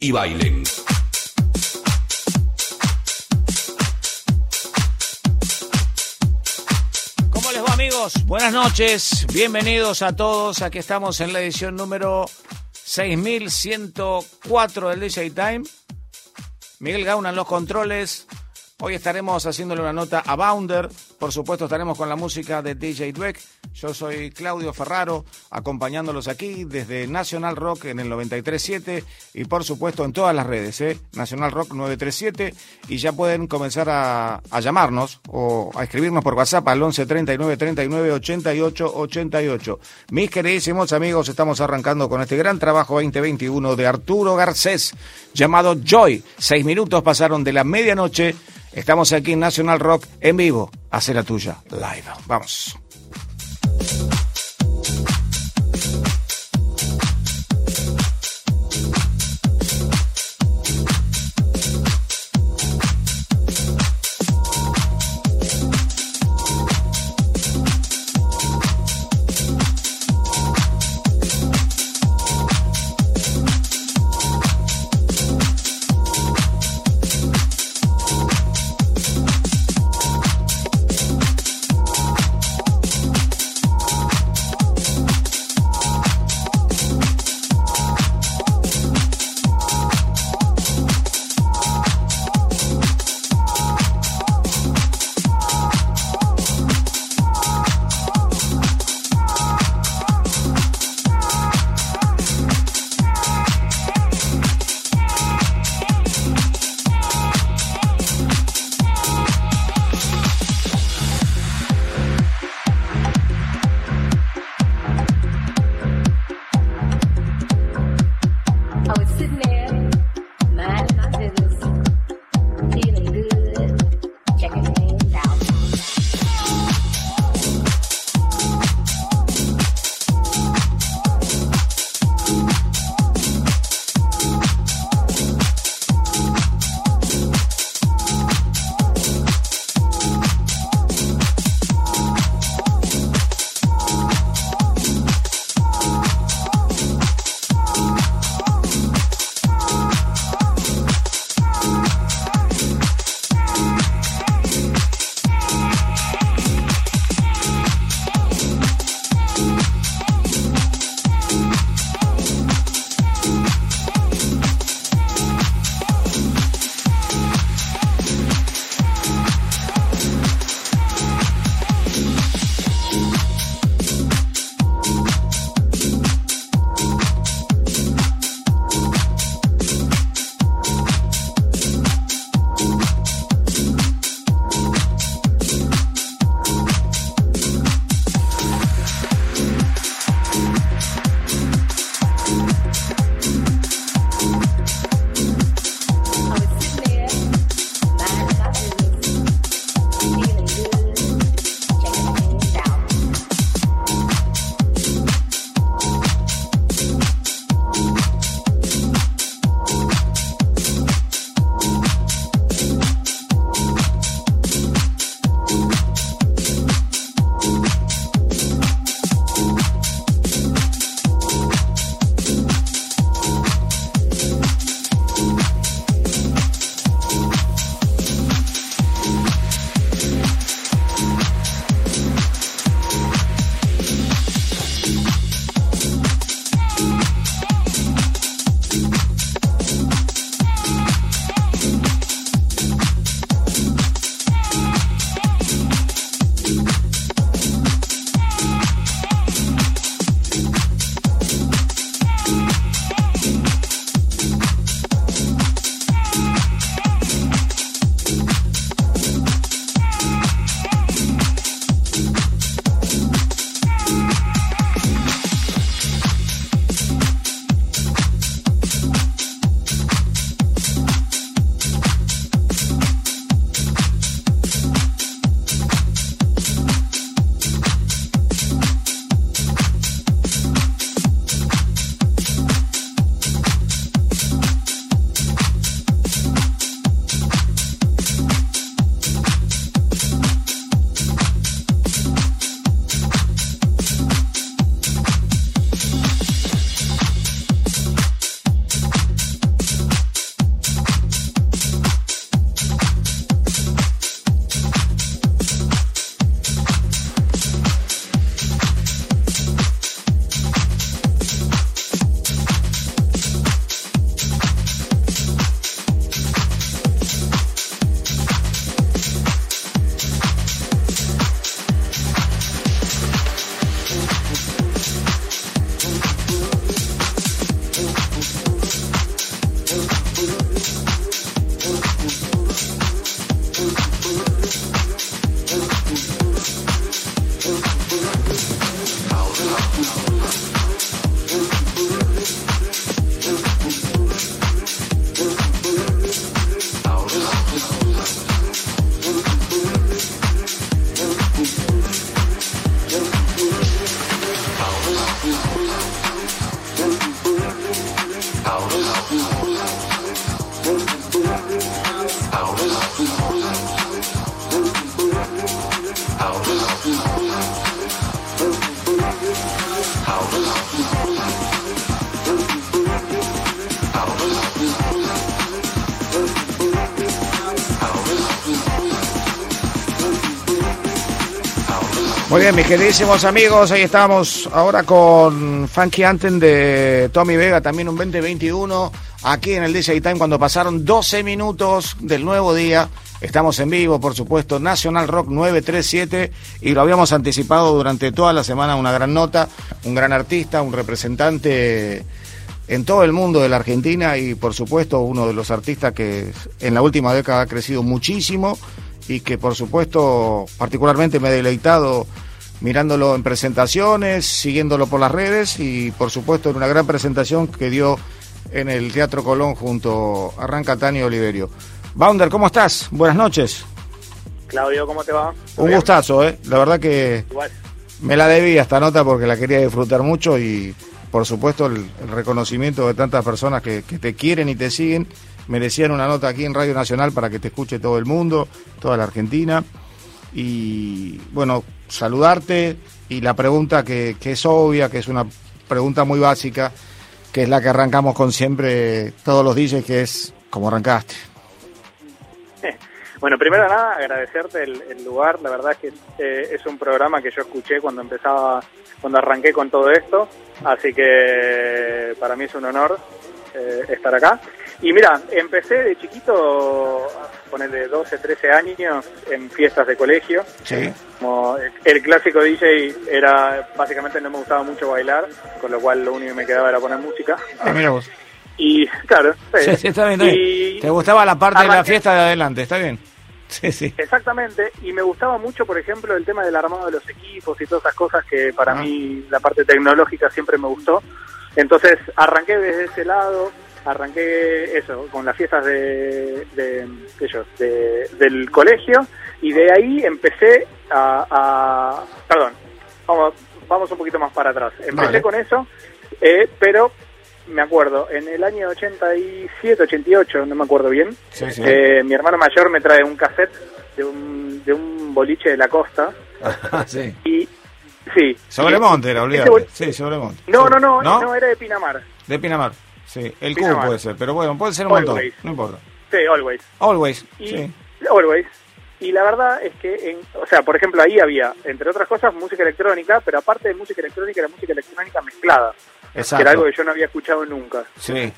y bailen. ¿Cómo les va amigos? Buenas noches, bienvenidos a todos. Aquí estamos en la edición número 6104 del DJ Time. Miguel Gauna en los controles. Hoy estaremos haciéndole una nota a Bounder. Por supuesto, estaremos con la música de DJ Dweck. Yo soy Claudio Ferraro, acompañándolos aquí desde National Rock en el 93.7 y por supuesto en todas las redes, ¿eh? National Rock 937 y ya pueden comenzar a, llamarnos o a escribirnos por WhatsApp al 11 39 39 88 88. Mis queridísimos amigos, estamos arrancando con este gran trabajo 2021 de Arturo Garcés llamado Joy. Seis minutos pasaron de la medianoche. Estamos aquí en National Rock en vivo. Hace la tuya, live. Vamos. Queridísimos amigos, ahí estamos ahora con Funky Anthem de Tommy Vega, también un 2021, aquí en el DJ Time, cuando pasaron 12 minutos del nuevo día. Estamos en vivo, por supuesto, National Rock 937, y lo habíamos anticipado durante toda la semana, una gran nota, un gran artista, un representante en todo el mundo de la Argentina y, por supuesto, uno de los artistas que en la última década ha crecido muchísimo y que por supuesto particularmente me he deleitado mirándolo en presentaciones, siguiéndolo por las redes y por supuesto en una gran presentación que dio en el Teatro Colón junto a Ranca Tani Oliverio. Bounder, ¿cómo estás? Buenas noches. Claudio, ¿cómo te va? Un gustazo, ¿eh? La verdad que me la debía esta nota porque la quería disfrutar mucho y por supuesto el, reconocimiento de tantas personas que, que te quieren y te siguen merecían una nota aquí en Radio Nacional para que te escuche todo el mundo, toda la Argentina. Y bueno, saludarte y la pregunta que, que es obvia, que es una pregunta muy básica, que es la que arrancamos con siempre todos los DJs, que es ¿cómo arrancaste? Bueno, primero nada, agradecerte el, lugar. La verdad es que eh, es un programa que yo escuché cuando empezaba, cuando arranqué con todo esto. Así que para mí es un honor eh, estar acá. Y mira, empecé de chiquito, de 12, 13 años, en fiestas de colegio. Sí. Como el clásico DJ era, básicamente no me gustaba mucho bailar, con lo cual lo único que me quedaba era poner música. Ah, mira vos. Y claro, sí, sí, está bien, Te gustaba la parte de la fiesta de adelante, está bien. Sí, sí. Exactamente, y me gustaba mucho, por ejemplo, el tema del armado de los equipos y todas esas cosas que para ah. mí la parte tecnológica siempre me gustó. Entonces arranqué desde ese lado, arranqué eso, con las fiestas de, de, ellos, del colegio, y de ahí empecé a, perdón, vamos, vamos un poquito más para atrás. Empecé con eso, eh, pero me acuerdo, en el año 87, 88, no me acuerdo bien, eh, mi hermano mayor me trae un cassette de un, de un boliche de la costa. sí. Y, sí. Sobremonte era, Sí, Sobremonte. No, no, no, no, era de Pinamar. De Pinamar. Sí, el Q puede ser, pero bueno, puede ser un montón, no importa. Sí, always. Always, y, sí. Always. Y la verdad es que, en, o sea, por ejemplo, ahí había, entre otras cosas, música electrónica, pero aparte de música electrónica, era música electrónica mezclada. Exacto. Que era algo que yo no había escuchado nunca. Sí.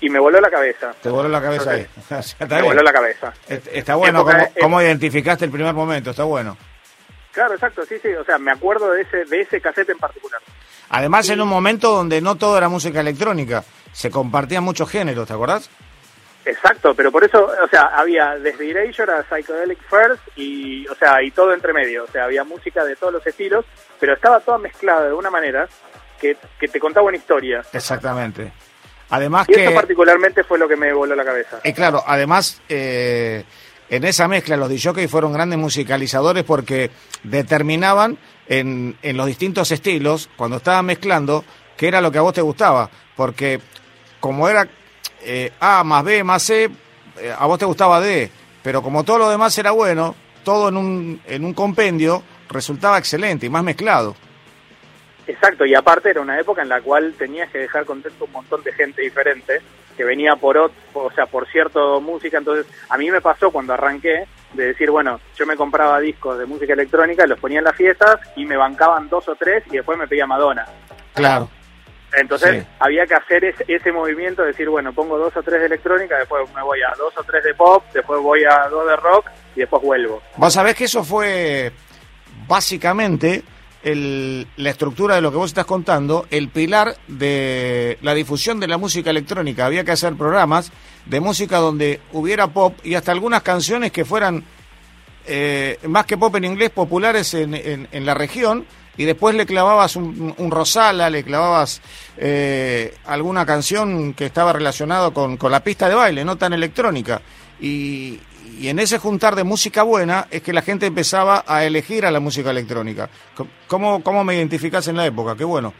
Y me voló la cabeza. Te voló la cabeza ahí. me voló la cabeza. Está bueno cómo, identificaste el primer momento, está bueno. Claro, exacto, sí, sí. O sea, me acuerdo de ese, de ese cassette en particular. Además, en un momento donde no todo era música electrónica se compartían muchos géneros, ¿te acordás? Exacto, pero por eso, o sea, había desde Erasure a Psychedelic First y, o sea, y todo entre medio, o sea, había música de todos los estilos, pero estaba toda mezclada de una manera que, te contaba una historia. Exactamente. Además y que... eso particularmente fue lo que me voló la cabeza. Y claro, además, eh, en esa mezcla los DJs fueron grandes musicalizadores porque determinaban en, en los distintos estilos, cuando estaban mezclando, qué era lo que a vos te gustaba. Porque como era eh, A más B más C, eh, a vos te gustaba D, pero como todo lo demás era bueno, todo en un, en un compendio resultaba excelente y más mezclado. Exacto, y aparte era una época en la cual tenías que dejar contento un montón de gente diferente que venía por o sea, por cierto música, entonces a mí me pasó cuando arranqué de decir, bueno, yo me compraba discos de música electrónica, los ponía en las fiestas y me bancaban dos o tres y después me pedía Madonna. Claro. Entonces había que hacer ese, ese, movimiento, decir, bueno, pongo dos o tres de electrónica, después me voy a dos o tres de pop, después voy a dos de rock y después vuelvo. Vos sabés que eso fue básicamente el, la estructura de lo que vos estás contando, el pilar de la difusión de la música electrónica. Había que hacer programas de música donde hubiera pop y hasta algunas canciones que fueran eh, más que pop en inglés populares en, en, en la región y después le clavabas un, Rosala, le clavabas eh, alguna canción que estaba relacionada con, con, la pista de baile, no tan electrónica. Y, y, en ese juntar de música buena es que la gente empezaba a elegir a la música electrónica. ¿Cómo, cómo me identificás en la época? Qué bueno.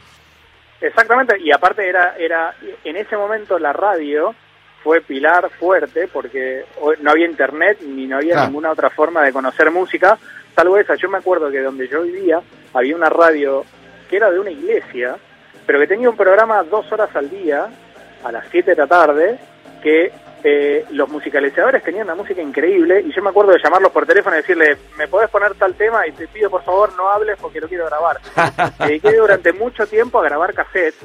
Exactamente, y aparte era, era en ese momento la radio fue pilar fuerte porque no había internet ni no había ninguna otra forma de conocer música, salvo esa. Yo me acuerdo que donde yo vivía había una radio que era de una iglesia, pero que tenía un programa dos horas al día, a las 7 de la tarde, que eh, los musicalizadores tenían una música increíble y yo me acuerdo de llamarlos por teléfono y decirle, ¿me podés poner tal tema? Y te pido por favor no hables porque lo quiero grabar. me dediqué durante mucho tiempo a grabar cassettes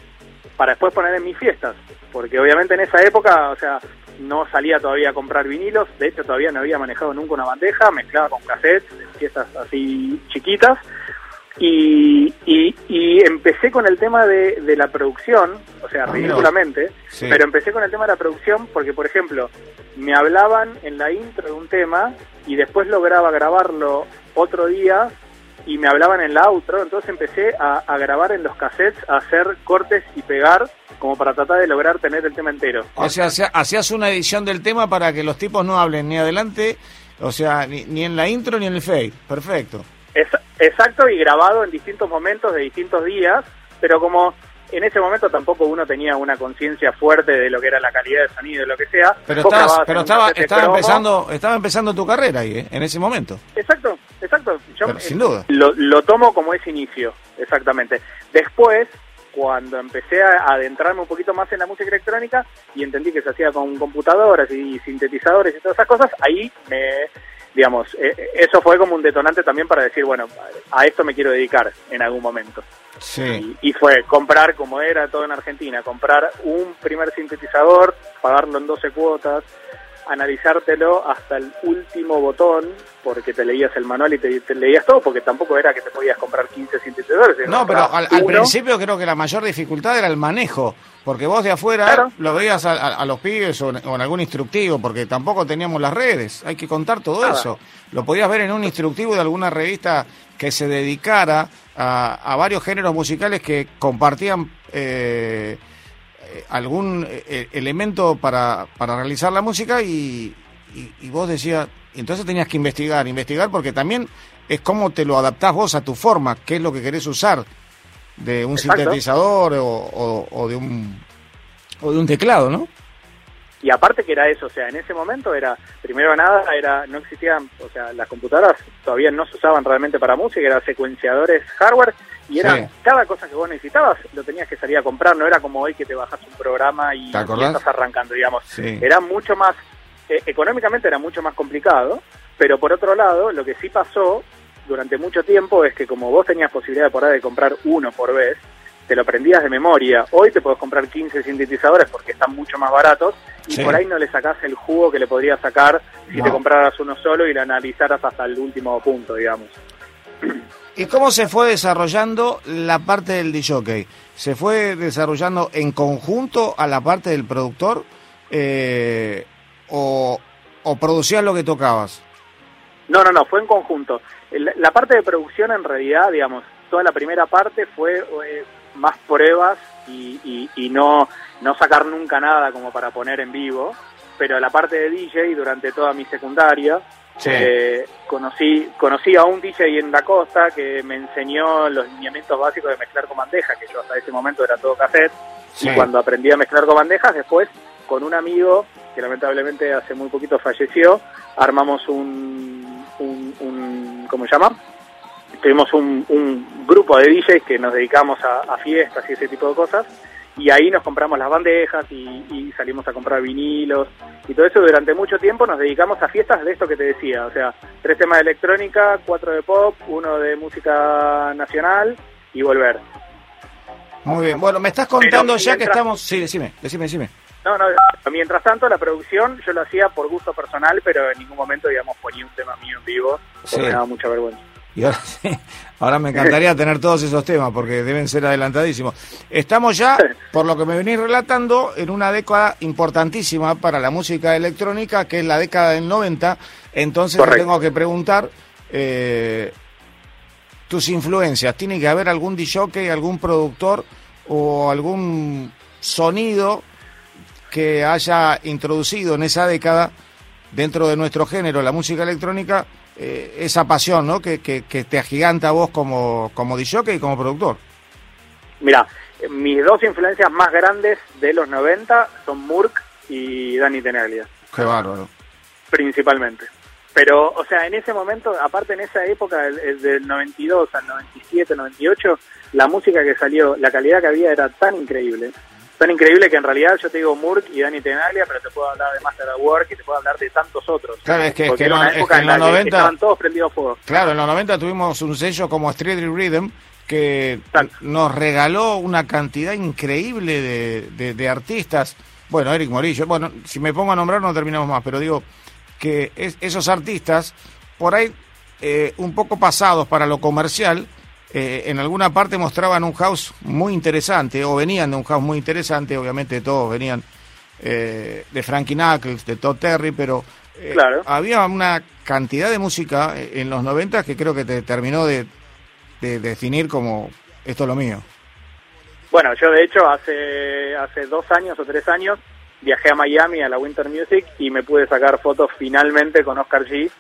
para después poner en mis fiestas, porque obviamente en esa época, o sea, no salía todavía a comprar vinilos, de hecho todavía no había manejado nunca una bandeja, mezclaba con cassettes, fiestas así chiquitas, y, y, empecé con el tema de, de la producción, o sea, ah, ridículamente, pero empecé con el tema de la producción porque, por ejemplo, me hablaban en la intro de un tema y después lograba grabarlo otro día y me hablaban en la outro, entonces empecé a, a, grabar en los cassettes, a hacer cortes y pegar como para tratar de lograr tener el tema entero. O sea, hacías una edición del tema para que los tipos no hablen ni adelante, o sea, ni, ni en la intro ni en el fade. Perfecto. Exacto, y grabado en distintos momentos de distintos días, pero como en ese momento tampoco uno tenía una conciencia fuerte de lo que era la calidad de sonido, lo que sea. Pero, pero estaba, estaba empezando, estaba empezando tu carrera ahí, ¿eh? en ese momento. Exacto, exacto. Yo, sin duda. Lo, lo tomo como ese inicio, exactamente. Después, cuando empecé a adentrarme un poquito más en la música electrónica y entendí que se hacía con computadoras y sintetizadores y todas esas cosas, ahí me digamos, eh, eh, eso fue como un detonante también para decir, bueno, a esto me quiero dedicar en algún momento. Sí. Y, fue comprar, como era todo en Argentina, comprar un primer sintetizador, pagarlo en 12 cuotas, analizártelo hasta el último botón, porque te leías el manual y te, leías todo, porque tampoco era que te podías comprar 15 sintetizadores. No, pero al, principio creo que la mayor dificultad era el manejo, porque vos de afuera lo veías a, los pibes o en, algún instructivo, porque tampoco teníamos las redes, hay que contar todo eso. Lo podías ver en un instructivo de alguna revista que se dedicara a, varios géneros musicales que compartían... Eh, algún eh, elemento para, para realizar la música y, y, vos decías, entonces tenías que investigar, investigar porque también es cómo te lo adaptás vos a tu forma, qué es lo que querés usar de un sintetizador o, o, de un o de un teclado, ¿no? Y aparte que era eso, o sea, en ese momento era, primero nada, era no existían, o sea, las computadoras todavía no se usaban realmente para música, eran secuenciadores hardware y era cada cosa que vos necesitabas lo tenías que salir a comprar, no era como hoy que te bajas un programa y, estás arrancando, digamos. Era mucho más, eh, económicamente era mucho más complicado, pero por otro lado, lo que sí pasó durante mucho tiempo es que como vos tenías posibilidad de poder de comprar uno por vez, te lo aprendías de memoria. Hoy te podés comprar 15 sintetizadores porque están mucho más baratos y por ahí no le sacás el jugo que le podrías sacar si te compraras uno solo y lo analizaras hasta el último punto, digamos. ¿Y cómo se fue desarrollando la parte del DJ? ¿Se fue desarrollando en conjunto a la parte del productor eh, o, producías lo que tocabas? No, no, no, fue en conjunto. La, parte de producción en realidad, digamos, toda la primera parte fue eh, más pruebas y, y, no, no sacar nunca nada como para poner en vivo, pero la parte de DJ durante toda mi secundaria eh, conocí, conocí a un DJ en la costa que me enseñó los lineamientos básicos de mezclar con bandejas, que yo hasta ese momento era todo cassette. Y cuando aprendí a mezclar con bandejas, después con un amigo que lamentablemente hace muy poquito falleció, armamos un, un, ¿cómo se llama? Tuvimos un, un grupo de DJs que nos dedicamos a fiestas y ese tipo de cosas y ahí nos compramos las bandejas y, salimos a comprar vinilos y todo eso durante mucho tiempo nos dedicamos a fiestas de esto que te decía, o sea, tres temas de electrónica, cuatro de pop, uno de música nacional y volver. Muy bien, bueno, me estás contando ya que estamos... Sí, decime, decime, decime. No, no, mientras tanto la producción yo lo hacía por gusto personal, pero en ningún momento, digamos, ponía un tema mío en vivo, porque me daba mucha vergüenza. Y ahora, ahora me encantaría tener todos esos temas porque deben ser adelantadísimos. Estamos ya, por lo que me venís relatando, en una década importantísima para la música electrónica, que es la década del 90. Entonces tengo que preguntar eh, tus influencias. ¿Tiene que haber algún DJ, algún productor o algún sonido que haya introducido en esa década dentro de nuestro género, la música electrónica? Eh, esa pasión ¿no? que, que, te agiganta a vos como, como DJ y como productor. Mira, mis dos influencias más grandes de los 90 son Murk y Dani Tenaglia. Qué bárbaro. Principalmente. Pero, o sea, en ese momento, aparte en esa época, del 92 al 97, 98, la música que salió, la calidad que había era tan increíble son increíbles que en realidad yo te digo Murk y Dani Tenaglia, pero te puedo hablar de Master of Work y te puedo hablar de tantos otros. Claro, es que, Porque es que era una no- es época que en los que 90 estaban todos prendidos fuego. Claro, en los 90 tuvimos un sello como Street Rhythm que Exacto. nos regaló una cantidad increíble de, de- de artistas. Bueno, Eric Morillo, bueno, si me pongo a nombrar no terminamos más, pero digo que es- esos artistas, por ahí eh, un poco pasados para lo comercial, eh, en alguna parte mostraban un house muy interesante, o venían de un house muy interesante, obviamente todos venían eh, de Frankie Knuckles, de Todd Terry, pero eh, Claro. había una cantidad de música eh, en los 90 que creo que te terminó de, de definir como esto es lo mío. Bueno, yo de hecho hace hace dos años o tres años viajé a Miami a la Winter Music y me pude sacar fotos finalmente con Oscar G.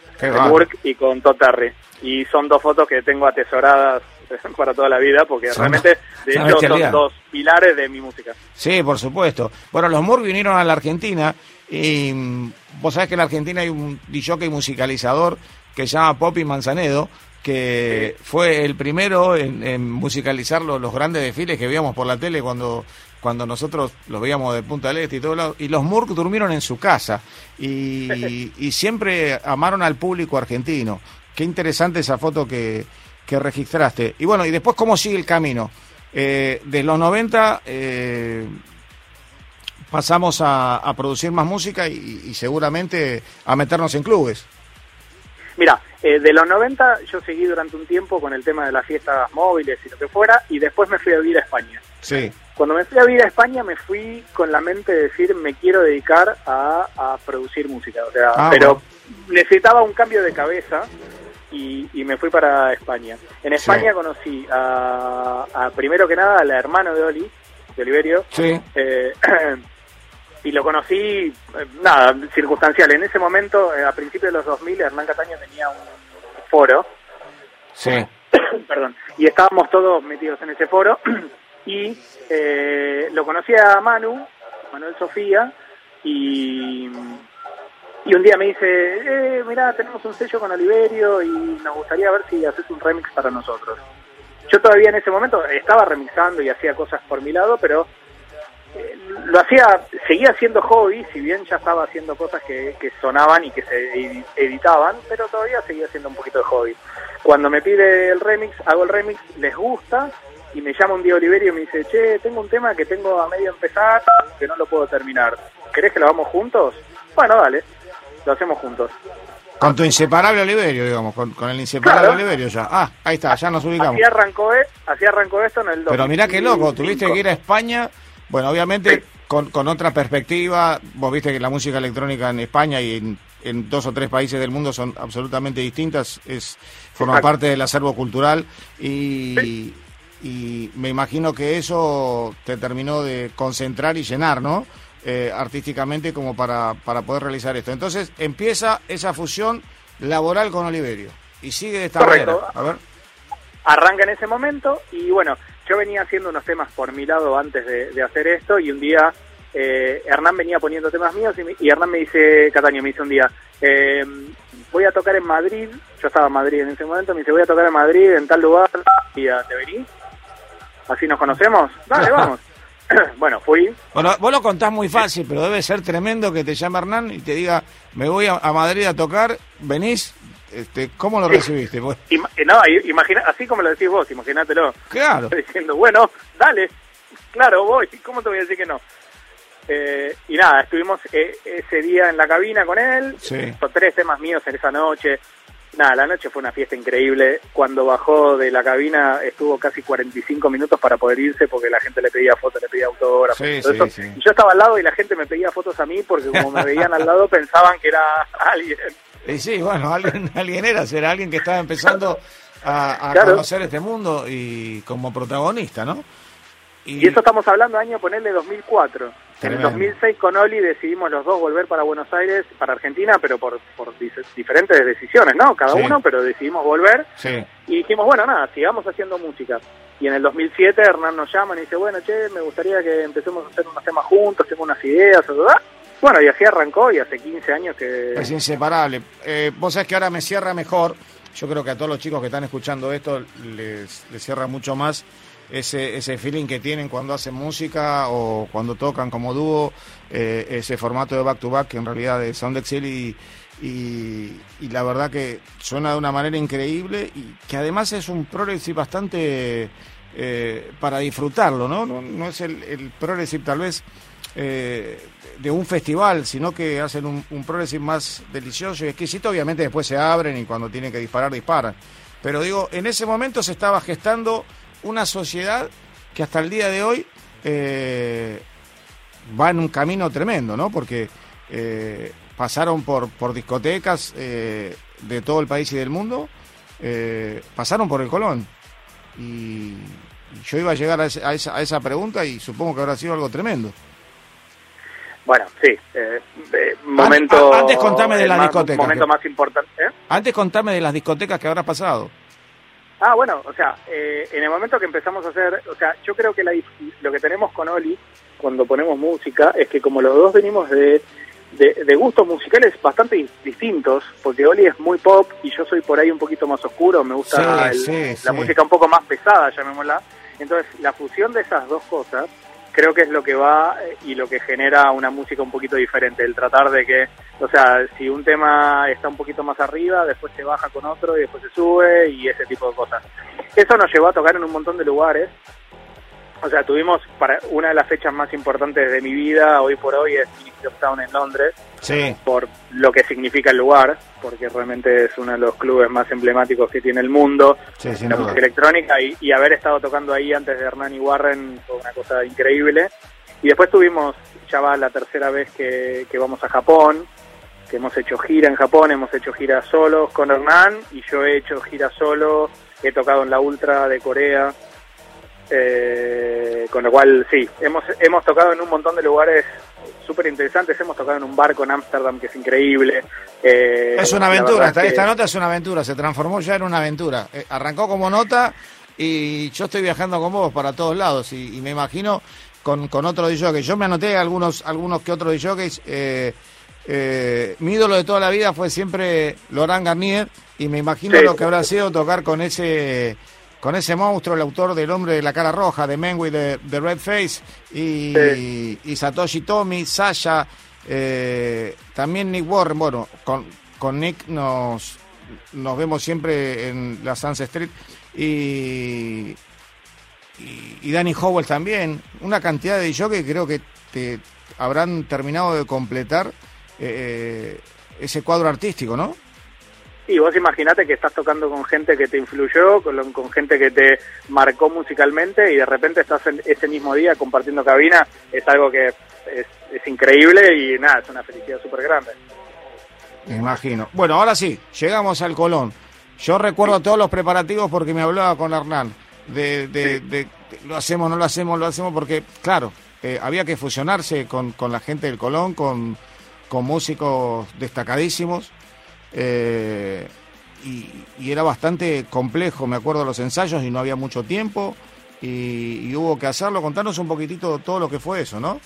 Burke y con Todd Terry. Y son dos fotos que tengo atesoradas para toda la vida porque Son- realmente, de hecho, son dos pilares de mi música. Sí, por supuesto. Bueno, los Moore vinieron a la Argentina y mm, vos sabés que en la Argentina hay un DJ musicalizador que se llama Poppy Manzanedo, que fue el primero en, en musicalizar los, los grandes desfiles que veíamos por la tele cuando cuando nosotros los veíamos de Punta del Este y todo lado. Y los Moore durmieron en su casa y, y siempre amaron al público argentino. Qué interesante esa foto que, que registraste. Y bueno, y después, ¿cómo sigue el camino? Eh, de los 90 eh, pasamos a, a producir más música y, y seguramente a meternos en clubes. Mira, eh, de los 90 yo seguí durante un tiempo con el tema de las fiestas móviles y lo que fuera y después me fui a vivir a España. Sí, Cuando me fui a vivir a España me fui con la mente de decir me quiero dedicar a, a producir música, o sea, Ah, pero bueno. necesitaba un cambio de cabeza y, y me fui para España. En España Sí. conocí a, a, primero que nada a la hermana de Oli, de Oliverio, sí, eh, y lo conocí, eh, nada, circunstancial. En ese momento, eh, a principios de los 2000, Hernán Cataño tenía un foro sí. perdón, y estábamos todos metidos en ese foro y eh, lo conocí a Manu, Manuel Sofía, y, y un día me dice, eh, mirá, tenemos un sello con Oliverio y nos gustaría ver si haces un remix para nosotros. Yo todavía en ese momento estaba remixando y hacía cosas por mi lado, pero eh, lo hacía, seguía haciendo hobby, si bien ya estaba haciendo cosas que, que sonaban y que se edi- editaban, pero todavía seguía haciendo un poquito de hobby. Cuando me pide el remix, hago el remix, les gusta y me llama un día Oliverio y me dice, che, tengo un tema que tengo a medio empezar, que no lo puedo terminar. ¿Querés que lo hagamos juntos? Bueno, dale, lo hacemos juntos. Con tu inseparable Oliverio, digamos, con, con el inseparable Claro. Oliverio ya. Ah, ahí está, ya nos ubicamos. Así arrancó, e- así arrancó esto en el Pero mirá qué loco, tuviste 2005. que ir a España, bueno, obviamente Sí. con, con otra perspectiva, vos viste que la música electrónica en España y en, en dos o tres países del mundo son absolutamente distintas, es forma Exacto. parte del acervo cultural y, y me imagino que eso te terminó de concentrar y llenar, ¿no? Eh, artísticamente como para, para poder realizar esto. Entonces empieza esa fusión laboral con Oliverio y sigue de esta Correcto. manera. A ver. arranca en ese momento y bueno, yo venía haciendo unos temas por mi lado antes de, de hacer esto y un día eh, Hernán venía poniendo temas míos y, me- y Hernán me dice, Cataño me dice un día, eh, voy a tocar en Madrid, yo estaba en Madrid en ese momento, me dice, voy a tocar en Madrid, en tal lugar, y a- ¿te venís? ¿Así nos conocemos? Dale, vamos. bueno, fui, Bueno, vos lo contás muy fácil, pero debe ser tremendo que te llame Hernán y te diga, me voy a, a Madrid a tocar, venís, este, ¿cómo lo recibiste? Pues, Ima- eh, no, imagina, así como lo decís vos, imagínatelo. claro, diciendo, bueno, dale, claro, voy, ¿cómo te voy a decir que no? Eh, y nada, estuvimos eh, ese día en la cabina con él, Sí. hizo tres temas míos en esa noche. Nada, la noche fue una fiesta increíble. Cuando bajó de la cabina estuvo casi 45 minutos para poder irse porque la gente le pedía fotos, le pedía autógrafos. Sí, sí, sí. Y yo estaba al lado y la gente me pedía fotos a mí porque como me veían al lado pensaban que era alguien. y sí, bueno, alguien, alguien era, será alguien que estaba empezando a, a Claro. conocer este mundo y como protagonista, ¿no? Y eso estamos hablando año ponerle 2004. Tremendo. En el 2006 con Oli decidimos los dos volver para Buenos Aires, para Argentina, pero por, por diferentes decisiones, ¿no? Cada Sí. uno, pero decidimos volver Sí, y dijimos, bueno, nada, sigamos haciendo música. Y en el 2007 Hernán nos llama y dice, bueno, che, me gustaría que empecemos a hacer unos temas juntos, tengo unas ideas, ¿verdad? Bueno, y así arrancó y hace 15 años que... es inseparable. Eh, vos sabés que ahora me cierra mejor yo creo que a todos los chicos que están escuchando esto les, les cierra mucho más ese, ese feeling que tienen cuando hacen música o cuando tocan como dúo, eh, ese formato de back to back que en realidad de Sound Excel y, la verdad que suena de una manera increíble y que además es un progressive bastante eh, para disfrutarlo, ¿no? No, es el, el tal vez eh, de un festival, sino que hacen un, un más delicioso y exquisito, obviamente después se abren y cuando tienen que disparar, disparan. Pero digo, en ese momento se estaba gestando una sociedad que hasta el día de hoy eh, va en un camino tremendo, ¿no? Porque eh, pasaron por, por discotecas eh, de todo el país y del mundo, pasaron por el Colón. Y, yo iba a llegar a, esa, a, esa, pregunta y supongo que habrá sido algo tremendo. Bueno, sí. momento. Antes contame de las discotecas. Momento más importante. Antes contame de las discotecas que habrá pasado. Ah, bueno, o sea, eh, en el momento que empezamos a hacer, o sea, yo creo que lo que tenemos con Oli cuando ponemos música es que como los dos venimos de, de, gustos musicales bastante distintos, porque Oli es muy pop y yo soy por ahí un poquito más oscuro, me gusta la música un poco más pesada, llamémosla. Entonces, la fusión de esas dos cosas creo que es lo que va eh, y lo que genera una música un poquito diferente, el tratar de que, o sea, si un tema está un poquito más arriba, después se baja con otro y después se sube y ese tipo de cosas. Eso nos llevó a tocar en un montón de lugares, o sea, tuvimos para una de las fechas más importantes de mi vida, hoy por hoy, es Ministry of Town en Londres, sí. por lo que significa el lugar, porque realmente es uno de los clubes más emblemáticos que tiene el mundo, sí, la música electrónica, y, haber estado tocando ahí antes de Hernán y Warren fue una cosa increíble. Y después tuvimos, ya va la tercera vez que, que vamos a Japón, que hemos hecho gira en Japón, hemos hecho gira solos con Hernán, y yo he hecho gira solo, he tocado en la Ultra de Corea, eh, con lo cual, sí, hemos, hemos tocado en un montón de lugares súper interesantes. Hemos tocado en un barco en Ámsterdam que es increíble. Eh, es una aventura, esta, nota es una aventura, se transformó ya en una aventura. Eh, arrancó como nota y yo estoy viajando con vos para todos lados y, me imagino con, con otro DJ. Yo me anoté algunos, algunos que otros. Eh, eh, mi ídolo de toda la vida fue siempre Laurent Garnier y me imagino lo que habrá sido tocar con ese con ese monstruo, el autor del hombre de la cara roja, de Men with the, Red Face, y, Satoshi Tomi, Sasha, eh, también Nick Warren, bueno, con, con Nick nos, nos vemos siempre en la Sunset Street, y, y, Danny Howell también, una cantidad de que creo que te habrán terminado de completar eh, ese cuadro artístico, ¿no? Y vos imaginate que estás tocando con gente que te influyó, con, con, gente que te marcó musicalmente y de repente estás en ese mismo día compartiendo cabina, es algo que es, increíble y nada, es una felicidad súper grande. Me imagino. Bueno, ahora sí, llegamos al Colón. Yo recuerdo todos los preparativos porque me hablaba con Hernán de, de, lo hacemos, no lo hacemos, lo hacemos porque, claro, eh, había que fusionarse con, con la gente del Colón, con, con músicos destacadísimos eh, y, era bastante complejo, me acuerdo los ensayos y no había mucho tiempo y, hubo que hacerlo. Contanos un poquitito todo lo que fue eso, ¿no?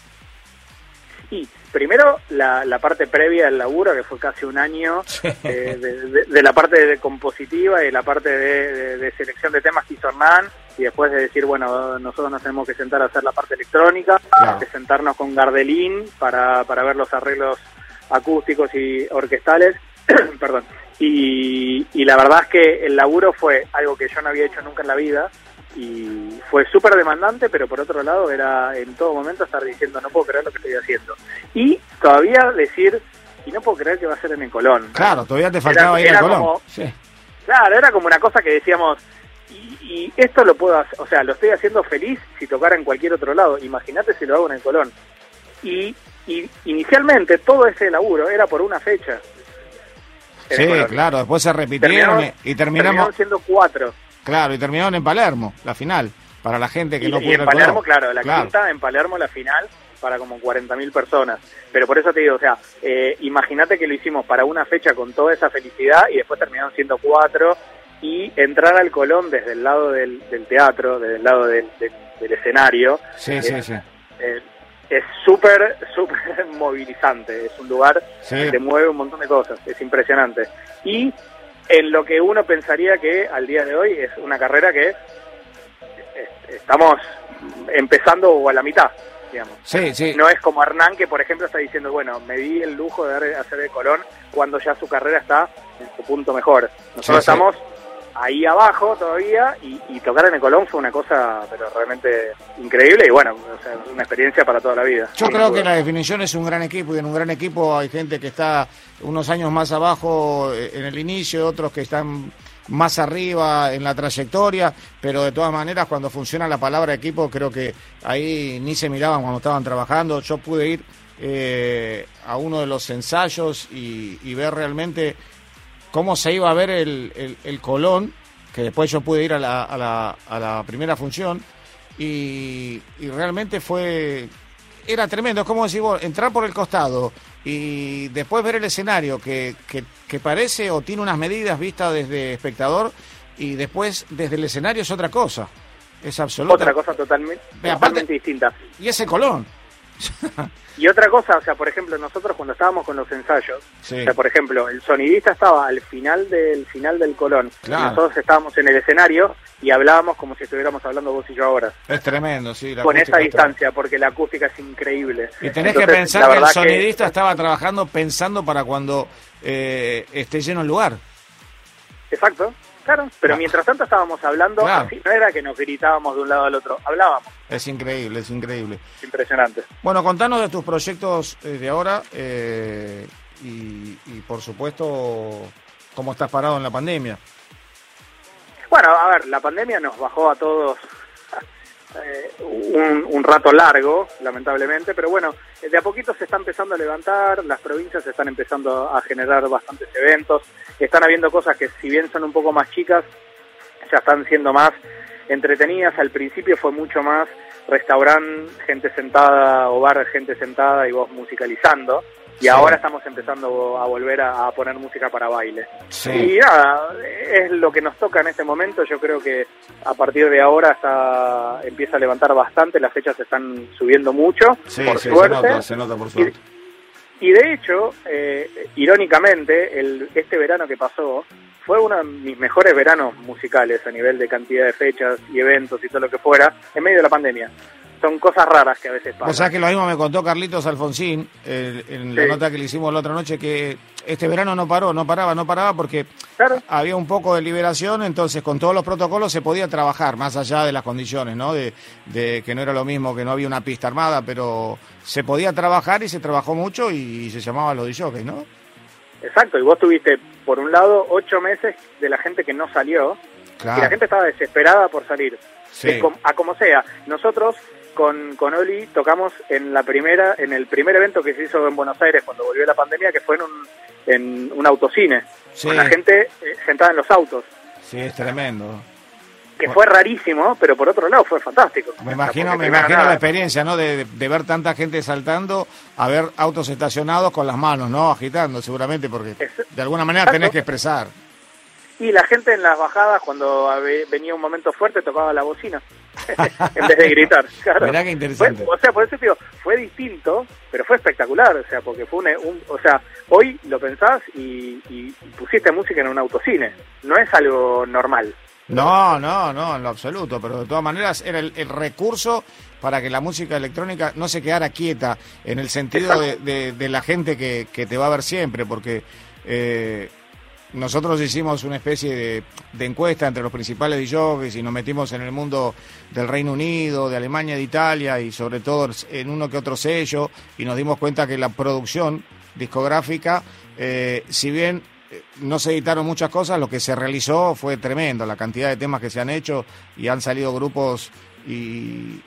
Sí, primero la, parte previa del laburo, que fue casi un año, eh, de, la parte de compositiva y la parte de, selección de temas que hizo Hernán, y después de decir, bueno, nosotros nos tenemos que sentar a hacer la parte electrónica, de sentarnos con Gardelín para, para ver los arreglos acústicos y orquestales, perdón. Y, y, la verdad es que el laburo fue algo que yo no había hecho nunca en la vida y fue súper demandante, pero por otro lado era en todo momento estar diciendo no puedo creer lo que estoy haciendo. Y todavía decir, y no puedo creer que va a ser en el Colón. Claro, todavía te faltaba ir al Colón. Claro, era como una cosa que decíamos, y, y, esto lo puedo hacer, o sea, lo estoy haciendo feliz si tocara en cualquier otro lado. Imagínate si lo hago en el Colón. Y, y inicialmente todo ese laburo era por una fecha. Sí, claro, después se repitieron y terminamos... Terminaron siendo cuatro. Claro, y terminaron en Palermo, la final, para la gente que no pudo... Y en Palermo, claro, la quinta, en Palermo la final, para como 40.000 personas. Pero por eso te digo, o sea, eh, imagínate que lo hicimos para una fecha con toda esa felicidad y después terminaron siendo cuatro y entrar al Colón desde el lado del, teatro, desde el lado del, escenario. Sí, sí, sí. Eh, es súper, súper movilizante. Es un lugar que te mueve un montón de cosas. Es impresionante. Y en lo que uno pensaría que al día de hoy es una carrera que estamos empezando o a la mitad, digamos. Sí, sí. No es como Hernán que, por ejemplo, está diciendo, bueno, me di el lujo de hacer de Colón cuando ya su carrera está en su punto mejor. Nosotros estamos ahí abajo todavía y, tocar en el Colón fue una cosa pero realmente increíble y bueno, una experiencia para toda la vida. Yo creo que la definición es un gran equipo y en un gran equipo hay gente que está unos años más abajo eh, en el inicio, otros que están más arriba en la trayectoria, pero de todas maneras cuando funciona la palabra equipo creo que ahí ni se miraban cuando estaban trabajando. Yo pude ir eh, a uno de los ensayos y, ver realmente cómo se iba a ver el, el, Colón, que después yo pude ir a la, a la, a la primera función y, y realmente fue era tremendo. Es como decir, entrar por el costado y después ver el escenario que, que, parece o tiene unas medidas vistas desde espectador y después desde el escenario es otra cosa. Es absoluta. Otra cosa totalmente, totalmente distinta. Y ese Colón. Y otra cosa, o sea, por ejemplo, nosotros cuando estábamos con los ensayos, o sea, por ejemplo, el sonidista estaba al final del final del Colón, y nosotros estábamos en el escenario y hablábamos como si estuviéramos hablando vos y yo ahora. Es tremendo, sí. con esa distancia, porque la acústica es increíble. Y tenés que pensar que el sonidista estaba trabajando pensando para cuando eh, esté lleno el lugar. Exacto. Claro, pero mientras tanto estábamos hablando, así, no era que nos gritábamos de un lado al otro, hablábamos. Es increíble, es increíble. Impresionante. Bueno, contanos de tus proyectos eh, de ahora eh, y, por supuesto, cómo estás parado en la pandemia. Bueno, a ver, la pandemia nos bajó a todos eh, un, un, rato largo, lamentablemente, pero bueno, de a poquito se está empezando a levantar, las provincias están empezando a generar bastantes eventos, están habiendo cosas que si bien son un poco más chicas, ya están siendo más entretenidas. Al principio fue mucho más restaurante, gente sentada o bar, gente sentada y vos musicalizando. Y ahora estamos empezando a volver a, poner música para baile. Y nada, es lo que nos toca en este momento. Yo creo que a partir de ahora está, empieza a levantar bastante, las fechas se están subiendo mucho, por suerte. Se nota, por suerte. Y, de hecho, eh, irónicamente, el, este verano que pasó fue uno de mis mejores veranos musicales a nivel de cantidad de fechas y eventos y todo lo que fuera, en medio de la pandemia son cosas raras que a veces pasan. O sea que lo mismo me contó Carlitos Alfonsín en la nota que le hicimos la otra noche que este verano no paró, no paraba, no paraba porque había un poco de liberación, entonces con todos los protocolos se podía trabajar más allá de las condiciones, ¿no? De, que no era lo mismo, que no había una pista armada, pero se podía trabajar y se trabajó mucho y, se llamaba los DJs, ¿no? Exacto, y vos tuviste, por un lado, ocho meses de la gente que no salió, y la gente estaba desesperada por salir. A como sea, nosotros con, con Oli tocamos en la primera, en el primer evento que se hizo en Buenos Aires cuando volvió la pandemia, que fue en un, en un autocine, con la gente eh, sentada en los autos. Sí, es tremendo. Que fue rarísimo, pero por otro lado fue fantástico. Me imagino, me imagino la experiencia, ¿no? De, de, ver tanta gente saltando, a ver autos estacionados con las manos, ¿no? Agitando, seguramente, porque de alguna manera tenés que expresar. Y la gente en las bajadas, cuando venía un momento fuerte, tocaba la bocina. en vez de gritar. Claro. Mirá qué interesante. o sea, por eso digo, fue distinto, pero fue espectacular, o sea, porque fue un, o sea, hoy lo pensás y, pusiste música en un autocine, no es algo normal. No, no, no, en lo absoluto, pero de todas maneras era el, recurso para que la música electrónica no se quedara quieta en el sentido de, de, la gente que, que, te va a ver siempre, porque eh, nosotros hicimos una especie de, encuesta entre los principales DJs y nos metimos en el mundo del Reino Unido, de Alemania, de Italia y sobre todo en uno que otro sello y nos dimos cuenta que la producción discográfica, eh, si bien eh, no se editaron muchas cosas, lo que se realizó fue tremendo, la cantidad de temas que se han hecho y han salido grupos y,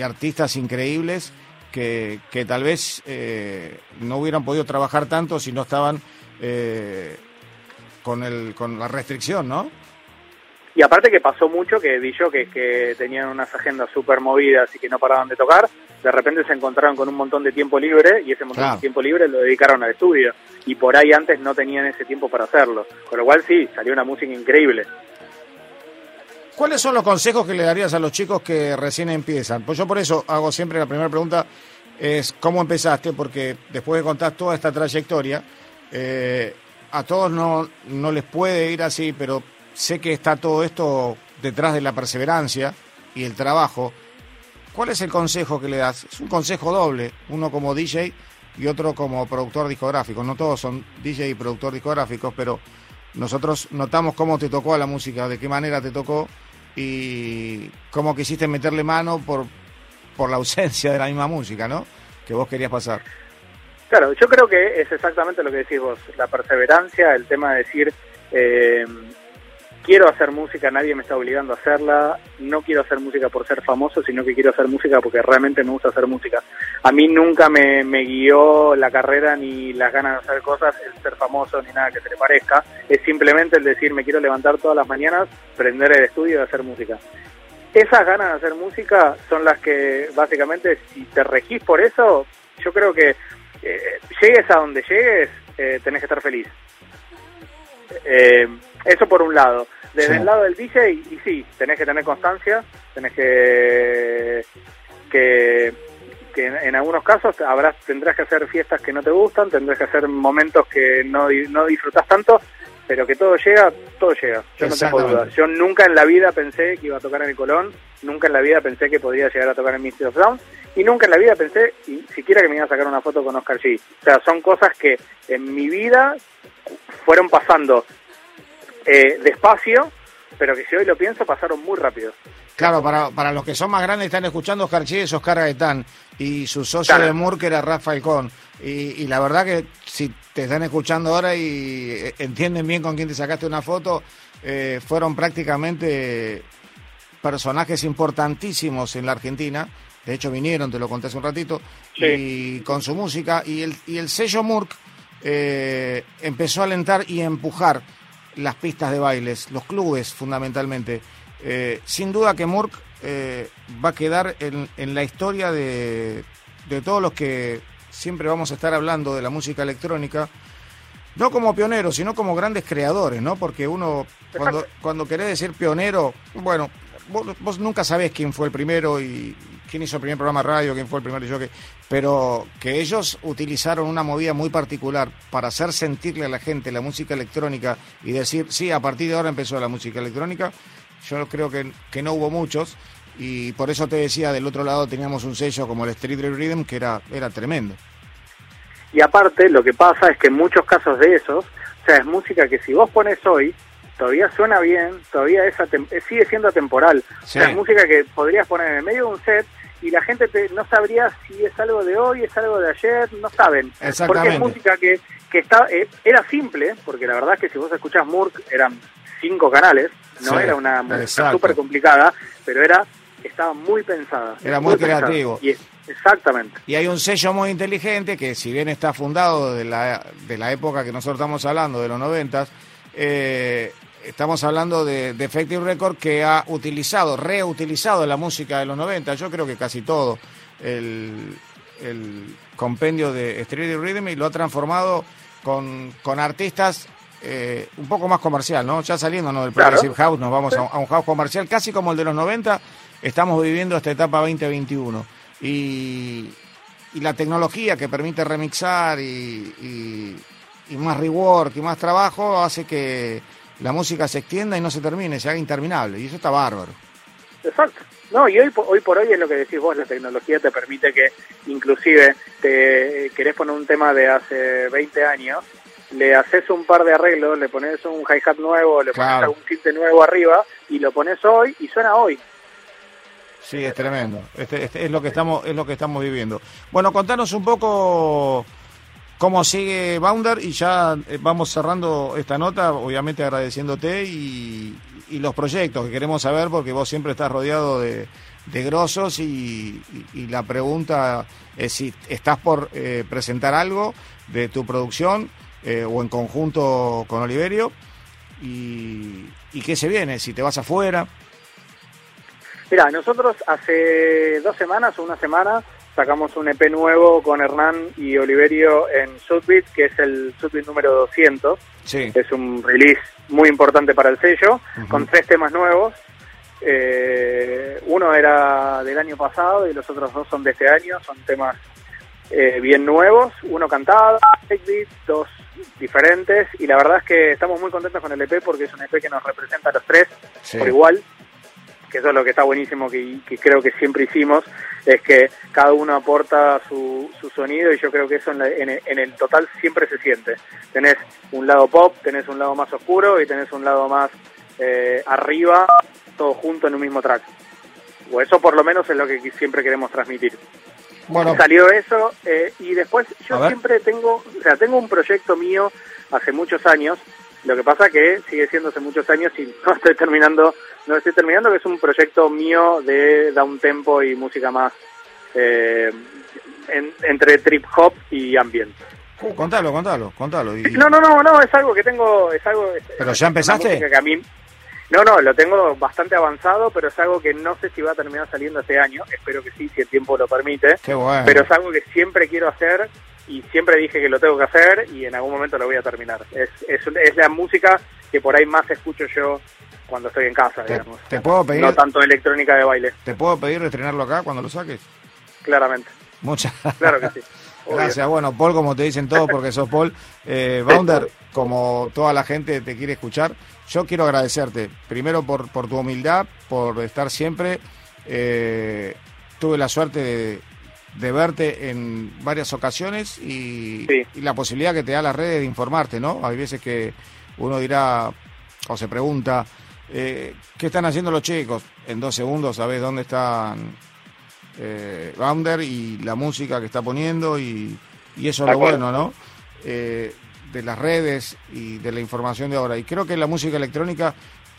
artistas increíbles que, tal vez eh, no hubieran podido trabajar tanto si no estaban eh, con, el, con la restricción, ¿no? Y aparte que pasó mucho que vi yo que, que tenían unas agendas súper movidas y que no paraban de tocar, de repente se encontraron con un montón de tiempo libre y ese montón de tiempo libre lo dedicaron al estudio. Y por ahí antes no tenían ese tiempo para hacerlo. Con lo cual sí, salió una música increíble. ¿Cuáles son los consejos que le darías a los chicos que recién empiezan? Pues yo por eso hago siempre la primera pregunta, es cómo empezaste, porque después de contar toda esta trayectoria, eh, a todos no, no les puede ir así, pero sé que está todo esto detrás de la perseverancia y el trabajo. ¿Cuál es el consejo que le das? Es un consejo doble, uno como DJ y otro como productor discográfico. No todos son DJ y productor discográficos, pero nosotros notamos cómo te tocó a la música, de qué manera te tocó y cómo quisiste meterle mano por, por la ausencia de la misma música, ¿no? Que vos querías pasar. Claro, yo creo que es exactamente lo que decís vos, la perseverancia, el tema de decir, eh, quiero hacer música, nadie me está obligando a hacerla, no quiero hacer música por ser famoso, sino que quiero hacer música porque realmente me gusta hacer música. A mí nunca me, guió la carrera ni las ganas de hacer cosas, el ser famoso ni nada que se le parezca, es simplemente el decir me quiero levantar todas las mañanas, prender el estudio y hacer música. Esas ganas de hacer música son las que básicamente si te regís por eso, yo creo que eh, llegues a donde llegues, eh, tenés que estar feliz. Eh, eso por un lado. Desde el lado del DJ, y sí, tenés que tener constancia, tenés que, que, que en, algunos casos habrás, tendrás que hacer fiestas que no te gustan, tendrás que hacer momentos que no, no disfrutas tanto, pero que todo llega, todo llega. Yo no tengo dudas. Yo nunca en la vida pensé que iba a tocar en el Colón, nunca en la vida pensé que podría llegar a tocar en Mystery of Sound, y nunca en la vida pensé y siquiera que me iba a sacar una foto con Oscar G. O sea, son cosas que en mi vida fueron pasando eh, despacio, pero que si hoy lo pienso pasaron muy rápido. Claro, para, para los que son más grandes están escuchando Oscar Chi es Oscar Gaetán y su socio de Moore que era Rafael Con. Y, y, la verdad que si te están escuchando ahora y eh, entienden bien con quién te sacaste una foto, eh, fueron prácticamente personajes importantísimos en la Argentina. De hecho vinieron, te lo conté hace un ratito, y con su música. Y el, y el sello Murk empezó a alentar y empujar las pistas de bailes, los clubes fundamentalmente. Eh, sin duda que Murk eh, va a quedar en, en la historia de, de, todos los que siempre vamos a estar hablando de la música electrónica, no como pioneros, sino como grandes creadores, ¿no? Porque uno, cuando, cuando querés decir pionero, bueno, vos, nunca sabés quién fue el primero y quién hizo el primer programa de radio, quién fue el primer que, pero que ellos utilizaron una movida muy particular para hacer sentirle a la gente la música electrónica y decir, sí, a partir de ahora empezó la música electrónica, yo creo que, que no hubo muchos y por eso te decía, del otro lado teníamos un sello como el Street Rhythm que era, era tremendo. Y aparte, lo que pasa es que en muchos casos de esos, o sea, es música que si vos pones hoy, todavía suena bien, todavía es eh, sigue siendo atemporal. es música que podrías poner en el medio de un set y la gente no sabría si es algo de hoy, es algo de ayer, no saben. Porque es música que, que está, eh, era simple, porque la verdad es que si vos escuchás Murk eran cinco canales, no era una música súper complicada, pero era estaba muy pensada. Era muy, creativo. Y exactamente. Y hay un sello muy inteligente que si bien está fundado de la, de la época que nosotros estamos hablando, de los noventas, eh, estamos hablando de, Effective Record que ha utilizado, reutilizado la música de los 90, yo creo que casi todo, el, compendio de Street Rhythm y lo ha transformado con, con artistas eh, un poco más comercial, ¿no? Ya saliendo del Progressive House, nos vamos a, un house comercial casi como el de los 90, estamos viviendo esta etapa 2021. Y, y la tecnología que permite remixar y, y más rework y más trabajo hace que la música se extienda y no se termine, se haga interminable. Y eso está bárbaro. Exacto. No, y hoy, hoy por hoy es lo que decís vos, la tecnología te permite que inclusive te querés poner un tema de hace 20 años, le haces un par de arreglos, le pones un hi-hat nuevo, le pones algún tinte nuevo arriba y lo pones hoy y suena hoy. Sí, es tremendo. Este, este, es lo que estamos es lo que estamos viviendo. Bueno, contanos un poco cómo sigue Bounder y ya eh, vamos cerrando esta nota, obviamente agradeciéndote y, los proyectos que queremos saber porque vos siempre estás rodeado de, de grosos y, la pregunta es si estás por eh, presentar algo de tu producción eh, o en conjunto con Oliverio y, y qué se viene, si te vas afuera. Mira, nosotros hace dos semanas o una semana sacamos un EP nuevo con Hernán y Oliverio en Subbeat, que es el Subbeat número 200. Sí. Es un release muy importante para el sello, con tres temas nuevos. Eh, uno era del año pasado y los otros dos son de este año, son temas eh, bien nuevos, uno cantado, dos diferentes, y la verdad es que estamos muy contentos con el EP porque es un EP que nos representa a los tres por igual, que eso es lo que está buenísimo, que, creo que siempre hicimos, es que cada uno aporta su, su sonido y yo creo que eso en, en, el total siempre se siente. Tenés un lado pop, tenés un lado más oscuro y tenés un lado más eh, arriba, todo junto en un mismo track. O eso por lo menos es lo que siempre queremos transmitir. Bueno. Salió eso eh, y después yo siempre tengo, o sea, tengo un proyecto mío hace muchos años. Lo que pasa que sigue siendo hace muchos años y no estoy terminando, no estoy terminando, que es un proyecto mío de down tempo y música más eh, entre trip hop y ambient. Uh, contalo, contalo, contalo. No, no, no, no, es algo que tengo, es algo. Pero ya empezaste. Que a mí, no, no, lo tengo bastante avanzado, pero es algo que no sé si va a terminar saliendo este año. Espero que sí, si el tiempo lo permite. Qué bueno. Pero es algo que siempre quiero hacer y siempre dije que lo tengo que hacer y en algún momento lo voy a terminar. Es, es, es la música que por ahí más escucho yo cuando estoy en casa, digamos. Te puedo pedir, no tanto electrónica de baile. ¿Te puedo pedir estrenarlo acá cuando lo saques? Claramente. Muchas Claro que sí. Gracias. Bueno, Paul, como te dicen todos, porque sos Paul. Eh, Bounder, como toda la gente te quiere escuchar, yo quiero agradecerte, primero por, por tu humildad, por estar siempre. Eh, tuve la suerte de, verte en varias ocasiones y, la posibilidad que te da las redes de informarte, ¿no? Hay veces que uno dirá o se pregunta, eh, ¿qué están haciendo los chicos? En dos segundos sabes dónde están eh, Bounder y la música que está poniendo y, eso es lo bueno, ¿no? Eh, de las redes y de la información de ahora. Y creo que la música electrónica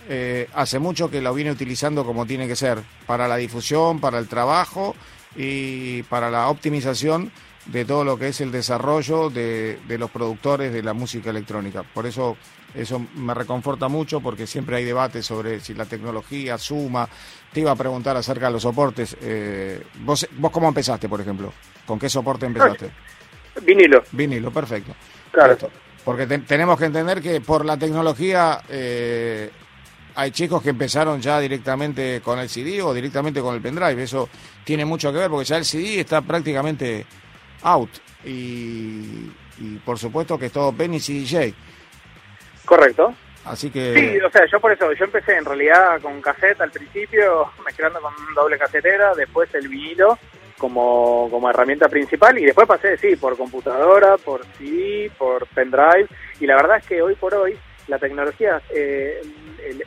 eh, hace mucho que la viene utilizando como tiene que ser, para la difusión, para el trabajo y para la optimización de todo lo que es el desarrollo de, de los productores de la música electrónica. Por eso eso me reconforta mucho porque siempre hay debate sobre si la tecnología suma. Te iba a preguntar acerca de los soportes. Eh, ¿vos, ¿Vos cómo empezaste, por ejemplo? ¿Con qué soporte empezaste? Vinilo. Vinilo, perfecto. Claro. Porque tenemos que entender que por la tecnología eh, hay chicos que empezaron ya directamente con el CD o directamente con el pendrive. Eso tiene mucho que ver porque ya el CD está prácticamente out. Y, por supuesto que es todo Penny y CDJ. Correcto. Así que... Sí, o sea, yo por eso, yo empecé en realidad con cassette al principio, mezclando con doble casetera, después el vinilo como, como herramienta principal y después pasé, sí, por computadora, por CD, por pendrive y la verdad es que hoy por hoy la tecnología, eh,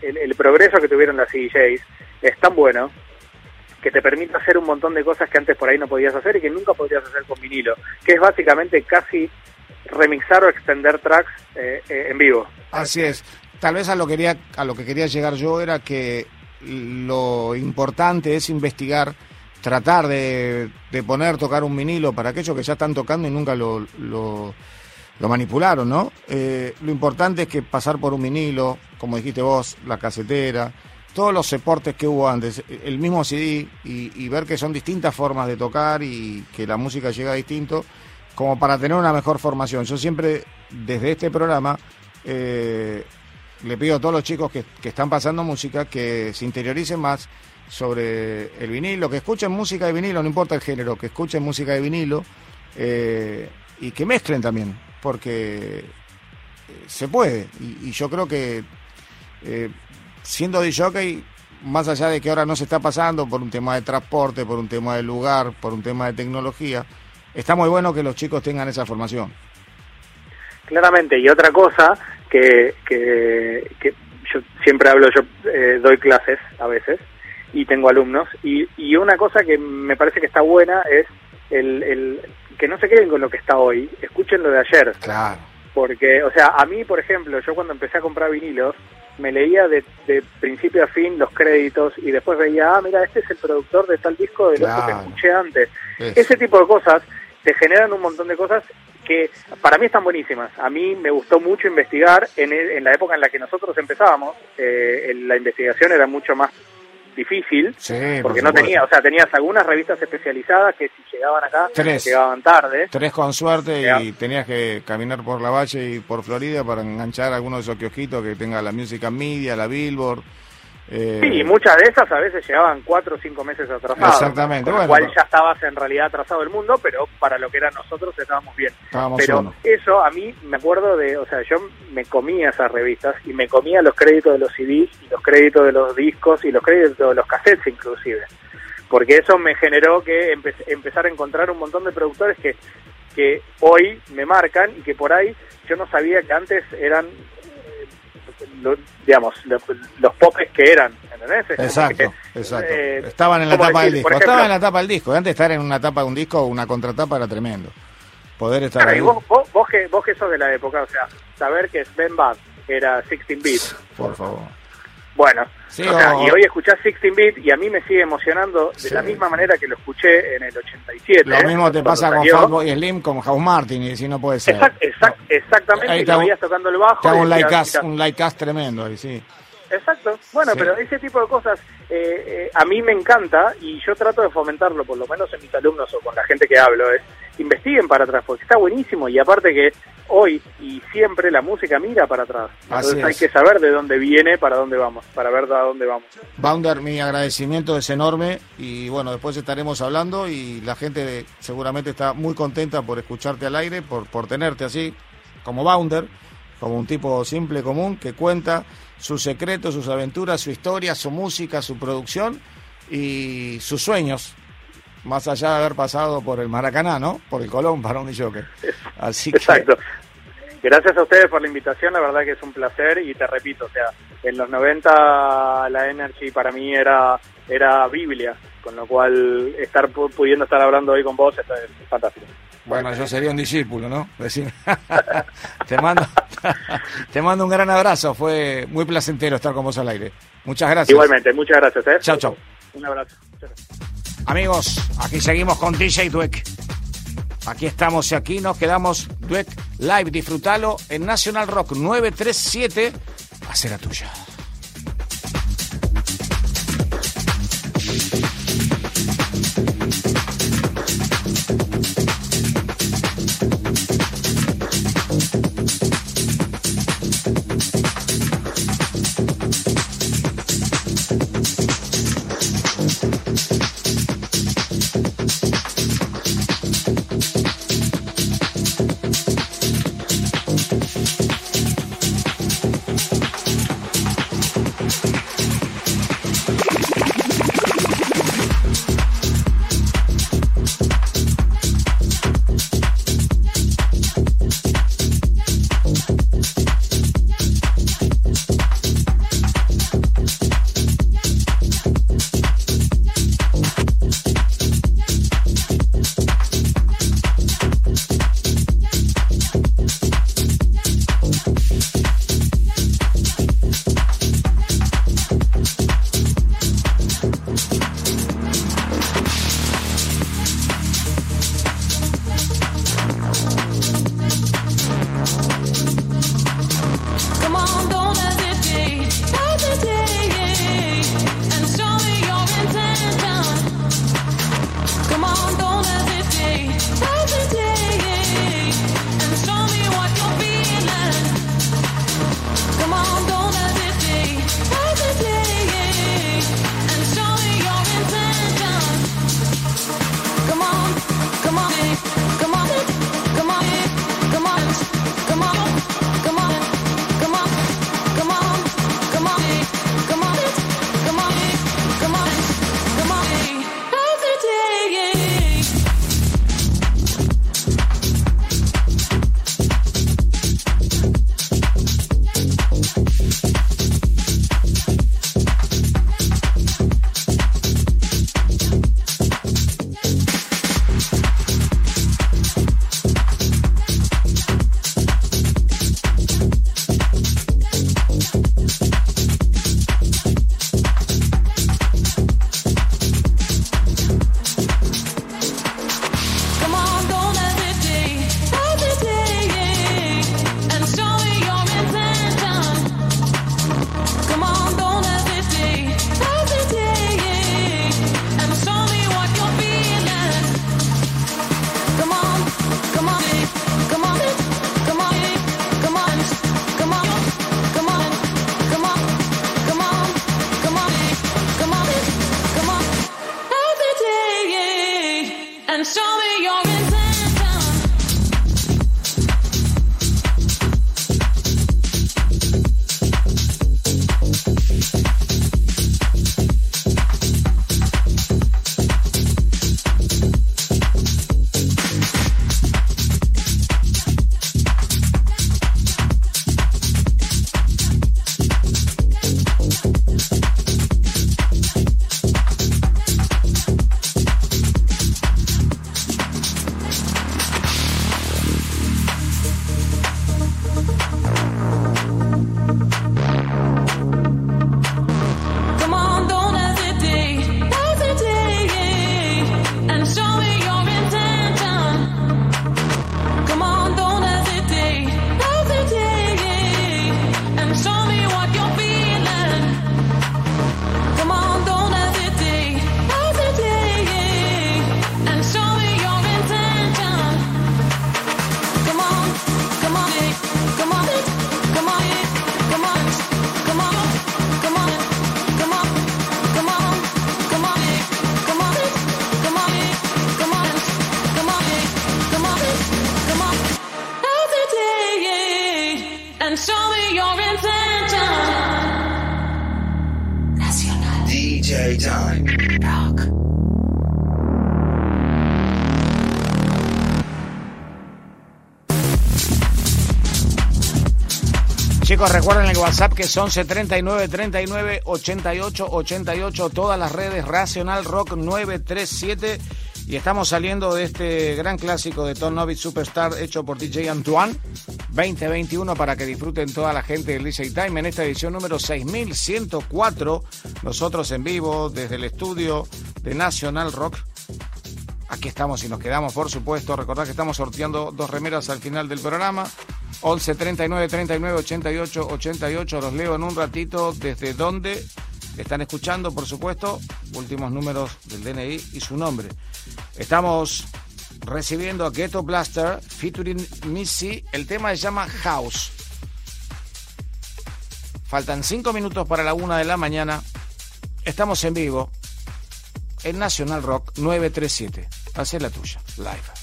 el, progreso que tuvieron las CDJs es tan bueno que te permite hacer un montón de cosas que antes por ahí no podías hacer y que nunca podrías hacer con vinilo, que es básicamente casi remixar o extender tracks eh, eh, en vivo. Así es. Tal vez a lo, a lo que quería llegar yo era que lo importante es investigar, tratar de, poner, tocar un vinilo para aquellos que ya están tocando y nunca lo, lo, manipularon, ¿no? Eh, lo importante es que pasar por un vinilo, como dijiste vos, la casetera, todos los soportes que hubo antes, el mismo CD y, y ver que son distintas formas de tocar y que la música llega distinto como para tener una mejor formación. Yo siempre, desde este programa, eh, le pido a todos los chicos que, están pasando música que se interioricen más sobre el vinilo, que escuchen música de vinilo, no importa el género, que escuchen música de vinilo eh, y que mezclen también, porque eh, se puede. Y, yo creo que siendo de jockey, más allá de que ahora no se está pasando por un tema de transporte, por un tema de lugar, por un tema de tecnología, está muy bueno que los chicos tengan esa formación. Claramente, y otra cosa que, que, yo siempre hablo, yo eh, doy clases a veces y tengo alumnos, y, y una cosa que me parece que está buena es el, el que no se queden con lo que está hoy, escuchen lo de ayer. Claro. Porque, o sea, a mí, por ejemplo, yo cuando empecé a comprar vinilos, me leía de, de, principio a fin los créditos y después veía, ah, mira, este es el productor de tal disco de lo que escuché antes. Ese tipo de cosas te generan un montón de cosas que para mí están buenísimas. A mí me gustó mucho investigar en, en la época en la que nosotros empezábamos. Eh, la investigación era mucho más difícil porque no tenía, o sea, tenías algunas revistas especializadas que si llegaban acá llegaban tarde. Tres con suerte y tenías que caminar por la Valle y por Florida para enganchar algunos de esos kiosquitos que tenga la Music Media, la Billboard. Eh, sí, y muchas de esas a veces llegaban cuatro o cinco meses atrasadas. Exactamente. Con lo cual ya estabas en realidad atrasado el mundo, pero para lo que eran nosotros estábamos bien. pero eso a mí me acuerdo de, o sea, yo me comía esas revistas y me comía los créditos de los CDs y los créditos de los discos y los créditos de los cassettes inclusive. Porque eso me generó que empezar a encontrar un montón de productores que, que hoy me marcan y que por ahí yo no sabía que antes eran digamos, los, popes que eran, Exacto, exacto. Eh, estaban en la tapa del disco, estaban en la tapa del disco, antes de estar en una tapa de un disco una contratapa era tremendo. Poder estar ahí. vos, vos, que, vos que sos de la época, o sea, saber que Sven Bad era 16 bits. Por favor. Bueno, y hoy escuchás 16 bit y a mí me sigue emocionando de la misma manera que lo escuché en el 87. Lo mismo te pasa con Fatboy Slim, con House Martin, y si no puede ser. exactamente, y lo tocando el bajo. Te un like cast, tremendo ahí, sí. Exacto. Bueno, pero ese tipo de cosas eh, eh, a mí me encanta y yo trato de fomentarlo, por lo menos en mis alumnos o con la gente que hablo, es investiguen para atrás, porque está buenísimo y aparte que hoy y siempre la música mira para atrás. Entonces hay que saber de dónde viene, para dónde vamos, para ver a dónde vamos. Bounder, mi agradecimiento es enorme y bueno, después estaremos hablando y la gente seguramente está muy contenta por escucharte al aire, por, por tenerte así como Bounder, como un tipo simple, común, que cuenta sus secretos, sus aventuras, su historia, su música, su producción y sus sueños más allá de haber pasado por el Maracaná, ¿no? Por el Colón para un Joker. Así Exacto. Gracias a ustedes por la invitación, la verdad que es un placer y te repito, o sea, en los 90 la Energy para mí era era Biblia, con lo cual estar pudiendo estar hablando hoy con vos es, fantástico. Bueno, yo sería un discípulo, ¿no? te mando te mando un gran abrazo, fue muy placentero estar con vos al aire. Muchas gracias. Igualmente, muchas gracias. ¿eh? Chao, chao. Un abrazo. Muchas gracias. Amigos, aquí seguimos con DJ Dweck. Aquí estamos y aquí nos quedamos. Dweck Live, disfrútalo en National Rock 937. A ser tuya. Recuerden el WhatsApp que es 11 39 39 88 88. Todas las redes Racional Rock 937. Y estamos saliendo de este gran clásico de Tom Novitz Superstar hecho por DJ Antoine 2021 para que disfruten toda la gente del DJ Time en esta edición número 6104. Nosotros en vivo desde el estudio de National Rock. Aquí estamos y nos quedamos, por supuesto. Recordad que estamos sorteando dos remeras al final del programa. 11 39 39 88 88. Los leo en un ratito desde donde están escuchando, por supuesto. Últimos números del DNI y su nombre. Estamos recibiendo a Ghetto Blaster featuring Missy. El tema se llama House. Faltan cinco minutos para la una de la mañana. Estamos en vivo en National Rock 937. Hacé la tuya, live.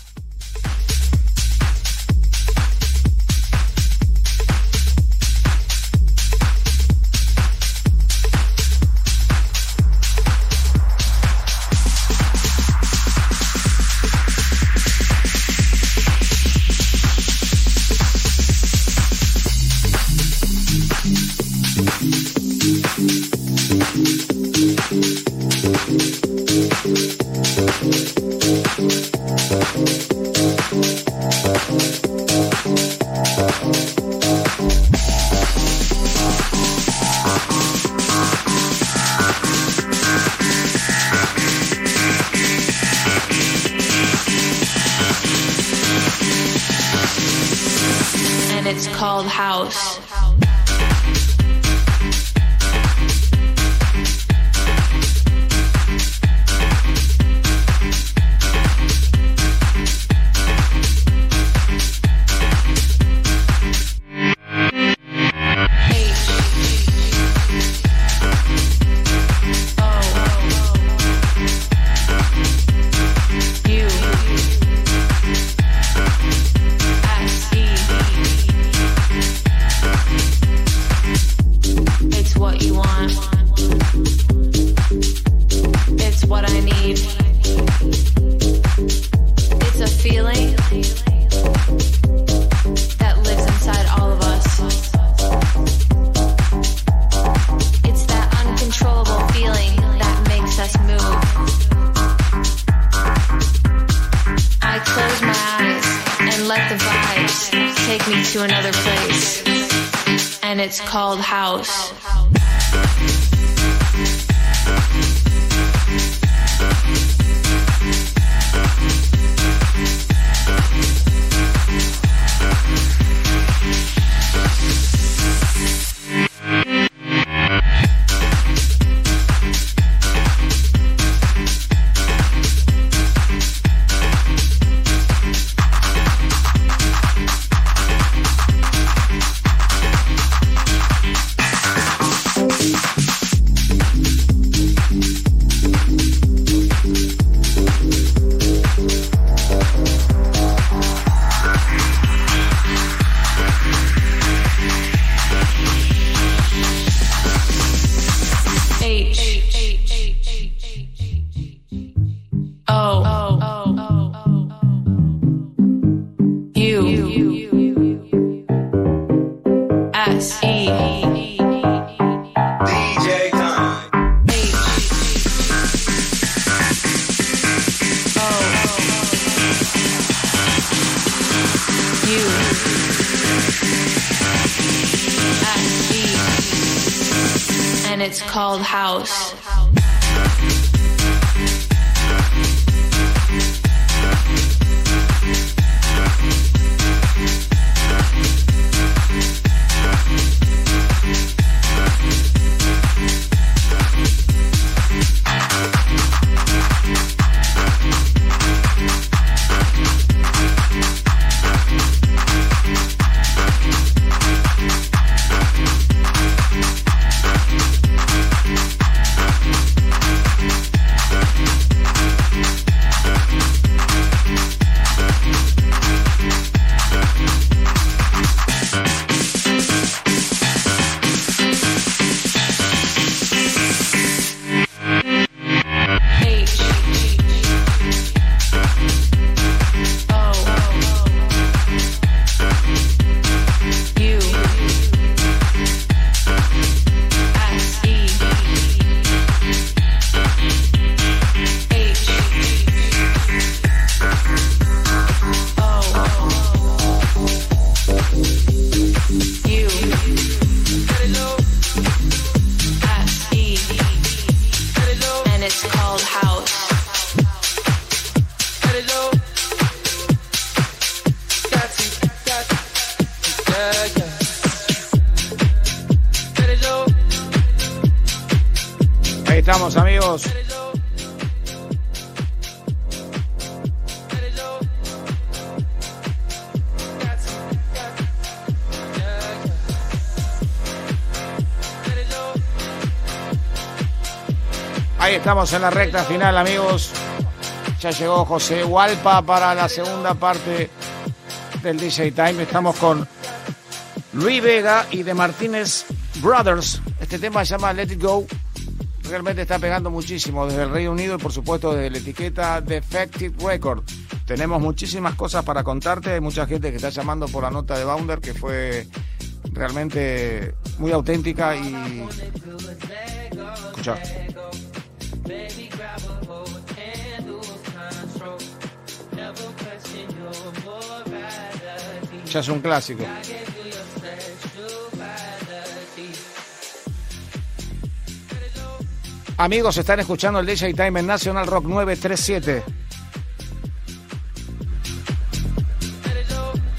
Estamos en la recta final, amigos. Ya llegó José Hualpa para la segunda parte del DJ Time. Estamos con Luis Vega y de Martínez Brothers. Este tema se llama Let It Go. Realmente está pegando muchísimo desde el Reino Unido y por supuesto desde la etiqueta Defective Record. Tenemos muchísimas cosas para contarte. Hay mucha gente que está llamando por la nota de Bounder que fue realmente muy auténtica y... Escucha. Es un clásico. Amigos, están escuchando el DJ Time en National Rock 937.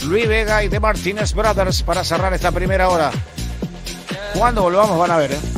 Luis Vega y The Martínez Brothers para cerrar esta primera hora. Cuando volvamos van a ver, ¿eh?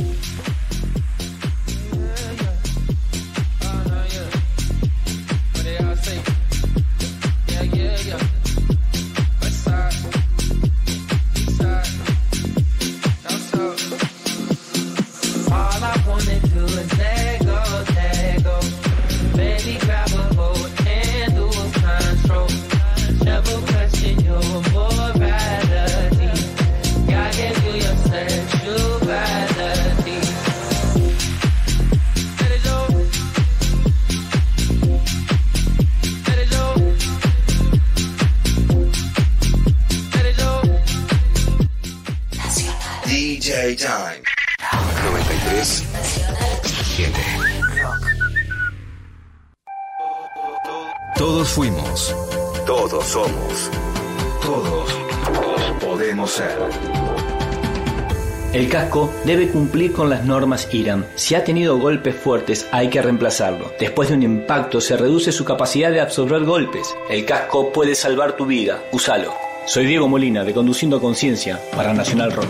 Debe cumplir con las normas IRAM. Si ha tenido golpes fuertes, hay que reemplazarlo. Después de un impacto, se reduce su capacidad de absorber golpes. El casco puede salvar tu vida. Úsalo. Soy Diego Molina, de Conduciendo Conciencia, para Nacional Rock.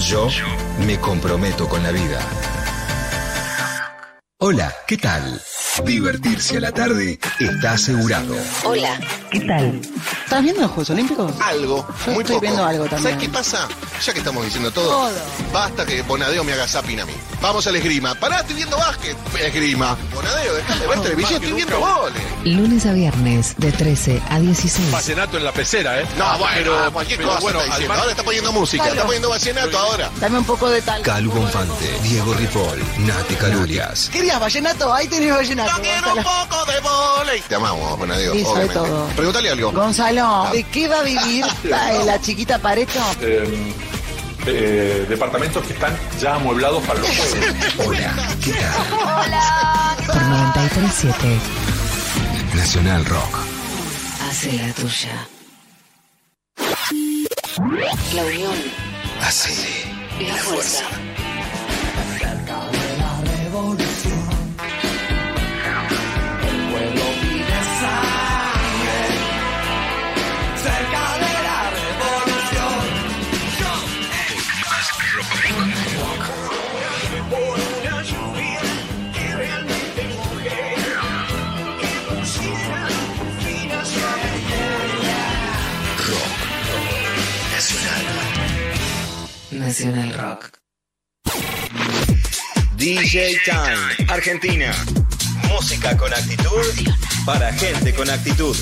Yo me comprometo con la vida. Hola, ¿qué tal? Divertirse a la tarde está asegurado. Hola, ¿qué tal? ¿Estás viendo los Juegos Olímpicos? Algo, Yo muy estoy poco. viendo algo también. ¿Sabes qué pasa? Ya que estamos diciendo todo, Todo. basta que Bonadeo me haga zapping a mí. Vamos al esgrima. Pará, estoy viendo básquet. Esgrima. Bonadeo, dejate de ver televisión, estoy viendo goles. Lunes a viernes, de 13 a 16. Vallenato en la pecera, ¿eh? No, bueno, pero, cualquier pero cosa bueno, está diciendo. Ahora está poniendo música, Claro. está poniendo vallenato ahora. Dame un poco de tal. Calu Bonfante, Diego Ripoll, Nati Calulias. ¿Querías vallenato? Ahí tenés vallenato. Yo quiero un poco de volei. Te amamos, Bonadeo, sobre obviamente. todo. Pregúntale algo. Gonzalo, ¿de qué va a vivir la, la chiquita Pareto? Eh, eh, departamentos que están ya amueblados para los juegos. Hola, ¿qué tal? Por 937. Nacional Rock. Hace la tuya. La unión. Así. La fuerza. Rock. DJ Time, Argentina. Música con actitud para gente con actitud.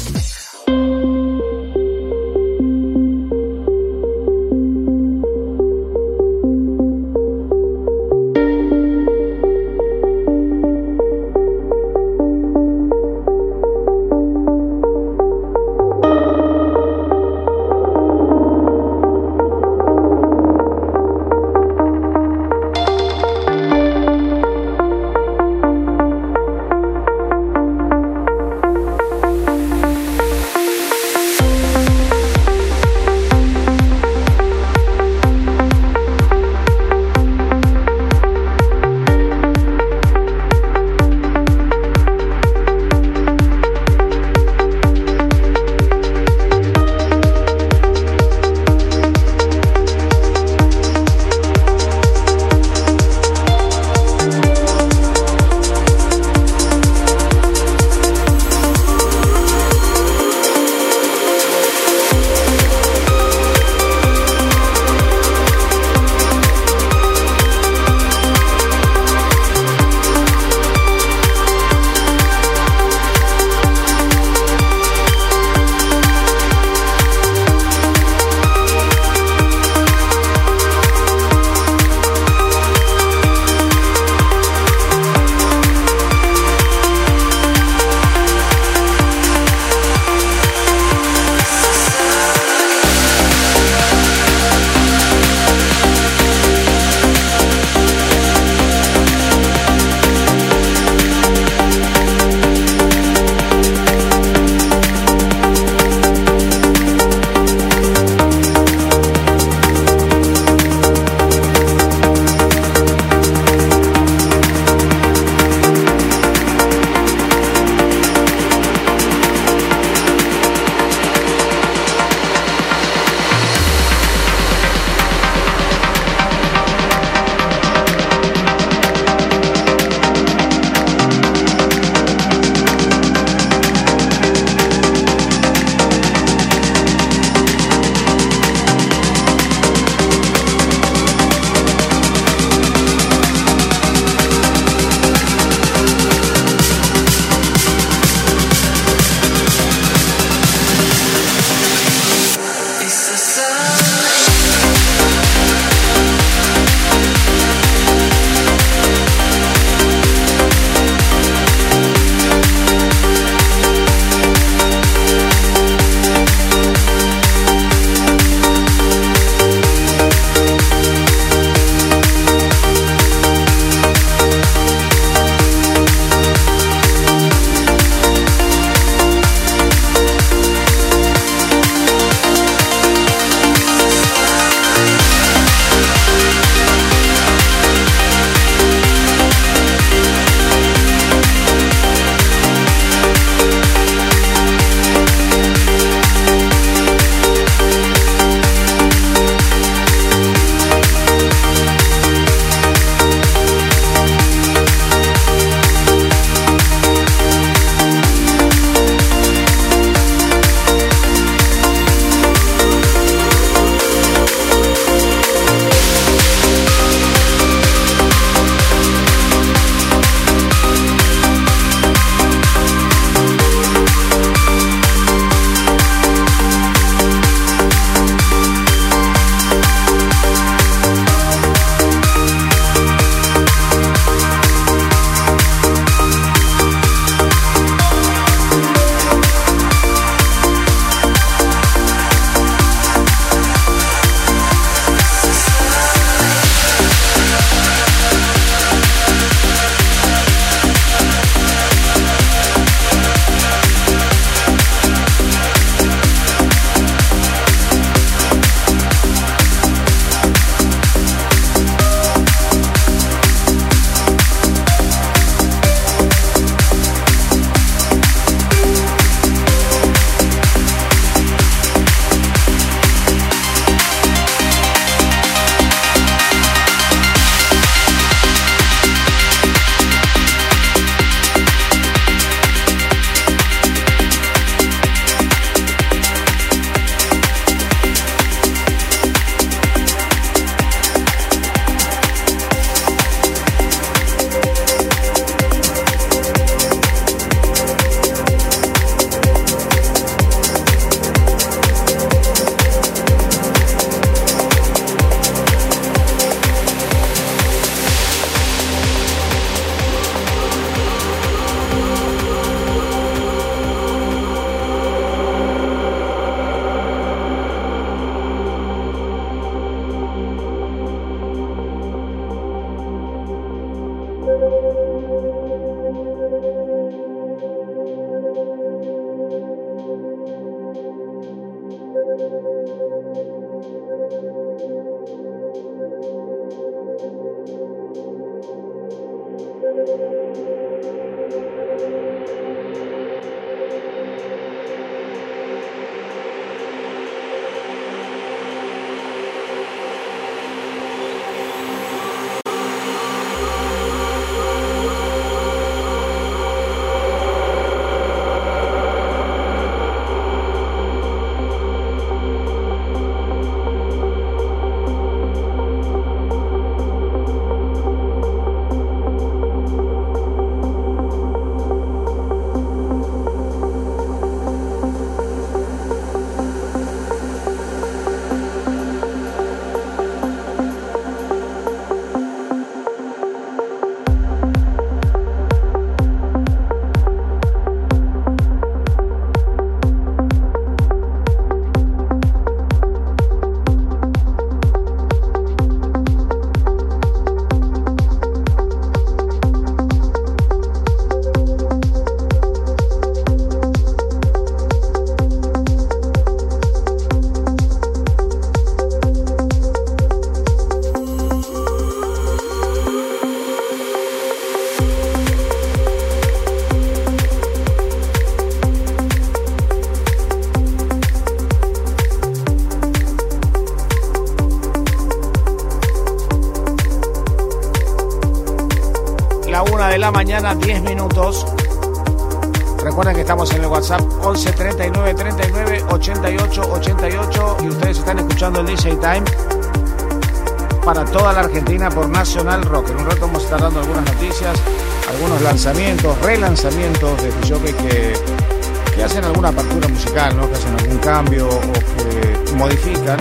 Lanzamientos, relanzamientos de jockey que, hacen alguna apertura musical, ¿no? que hacen algún cambio o que modifican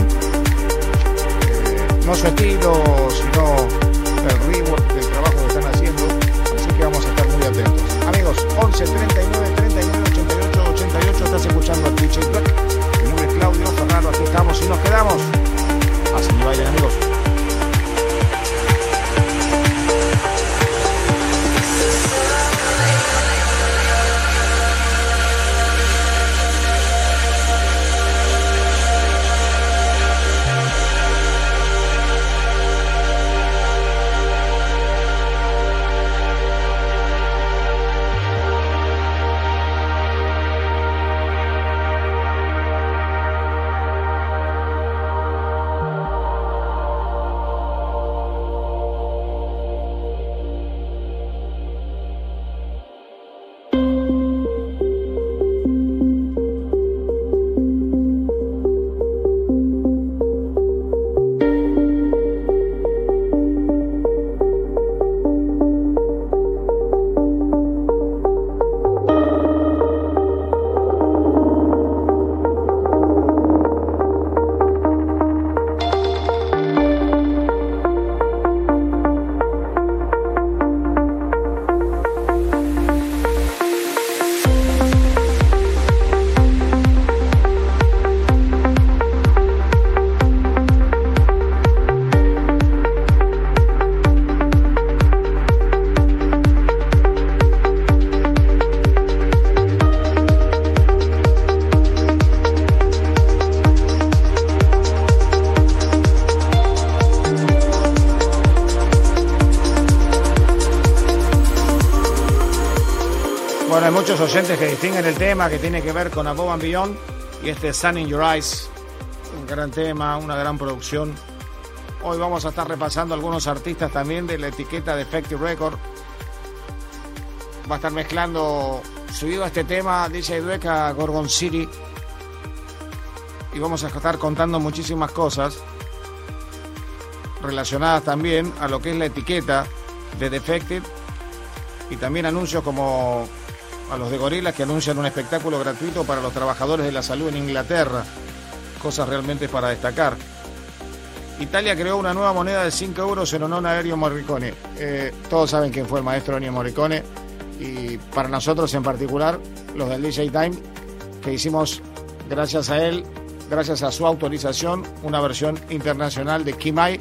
eh, no su estilo, sino el rework del trabajo que están haciendo. Así que vamos a estar muy atentos. Amigos, 11 39 39 88 88, estás escuchando al DJ. Mi nombre es Claudio Fernando, aquí estamos y nos quedamos. Así vayan, amigos. Muchos oyentes que distinguen el tema que tiene que ver con Above and Beyond y este Sun in Your Eyes, un gran tema, una gran producción. Hoy vamos a estar repasando algunos artistas también de la etiqueta de Effective Record. Va a estar mezclando, subido a este tema, DJ Dueca Gorgon City. Y vamos a estar contando muchísimas cosas relacionadas también a lo que es la etiqueta de Defected y también anuncios como a los de Gorila que anuncian un espectáculo gratuito para los trabajadores de la salud en Inglaterra. Cosas realmente para destacar. Italia creó una nueva moneda de 5 euros en honor a Ennio Morricone. Eh, todos saben quién fue el maestro Ennio Morricone y para nosotros en particular, los del DJ Time, que hicimos gracias a él, gracias a su autorización, una versión internacional de Kimai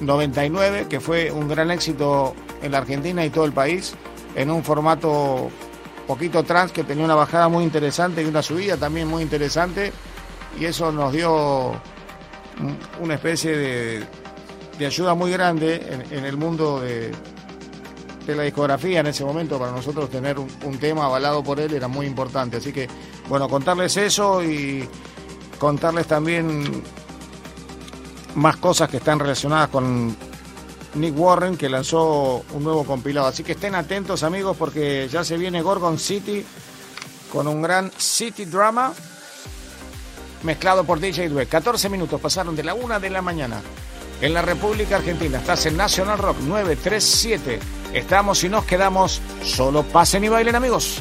99, que fue un gran éxito en la Argentina y todo el país, en un formato poquito trans que tenía una bajada muy interesante y una subida también muy interesante, y eso nos dio un- una especie de, ayuda muy grande en, el mundo de, la discografía en ese momento para nosotros tener un tema avalado por él era muy importante. Así que, bueno, contarles eso y contarles también más cosas que están relacionadas con Nick Warren, que lanzó un nuevo compilado. Así que estén atentos, amigos, porque ya se viene Gorgon City con un gran City Drama mezclado por DJ Dweck. 14 minutos pasaron de la una de la mañana en la República Argentina. Estás en National Rock 937. Estamos y nos quedamos. Solo pasen y bailen, amigos.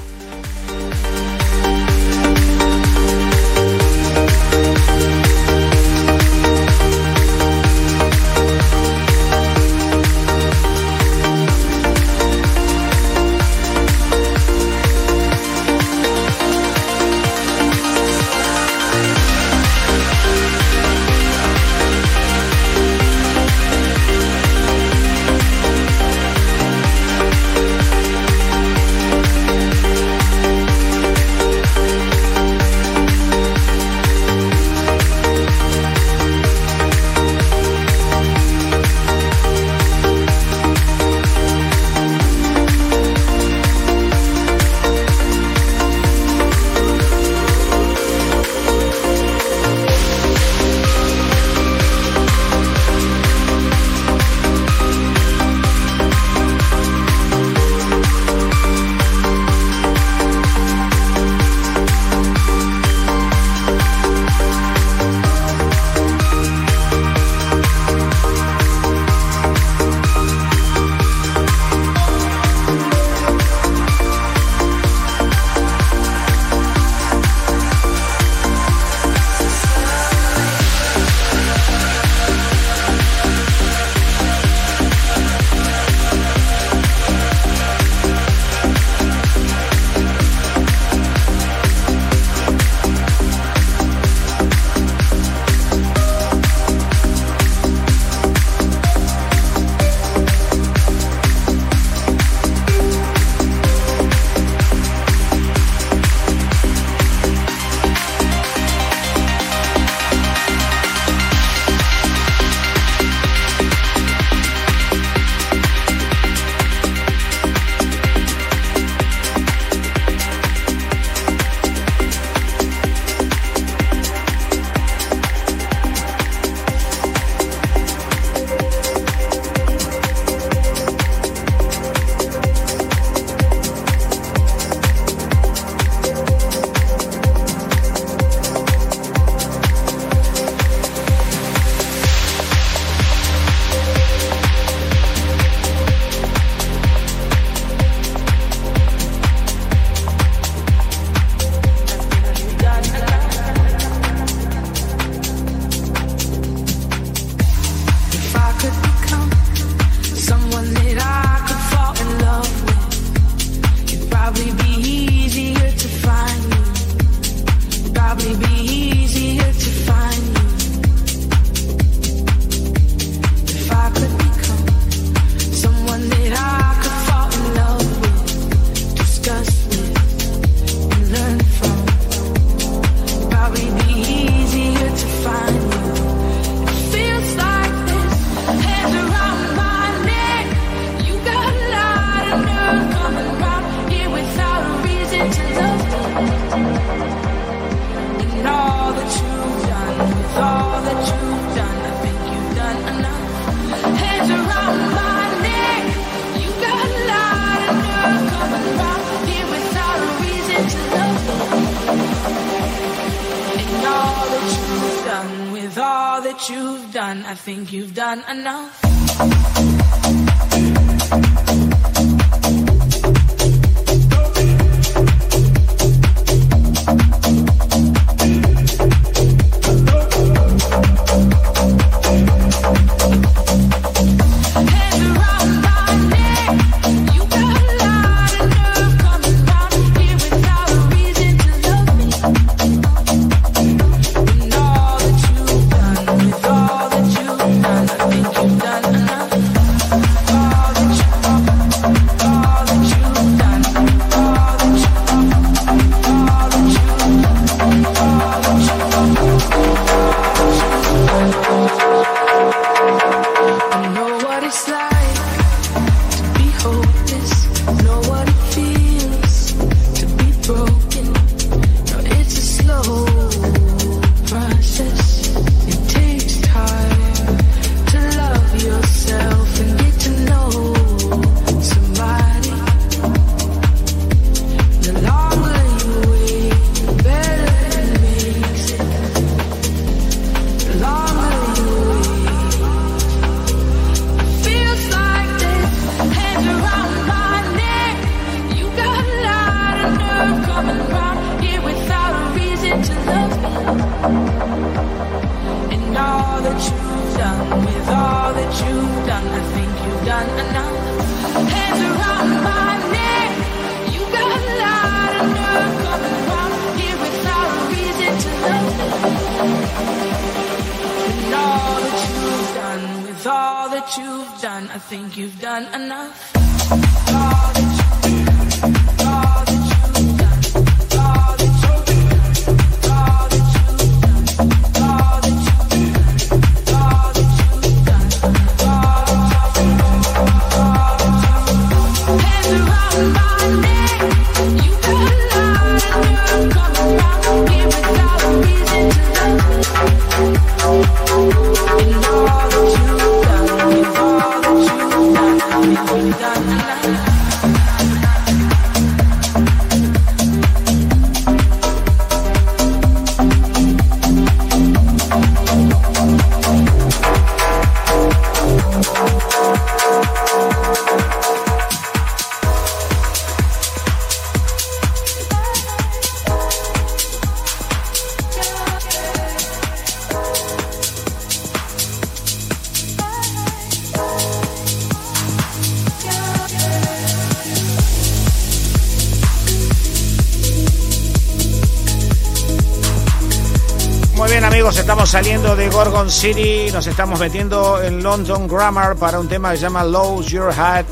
Estamos saliendo de Gorgon City, nos estamos metiendo en London Grammar para un tema que se llama Lose Your Hat.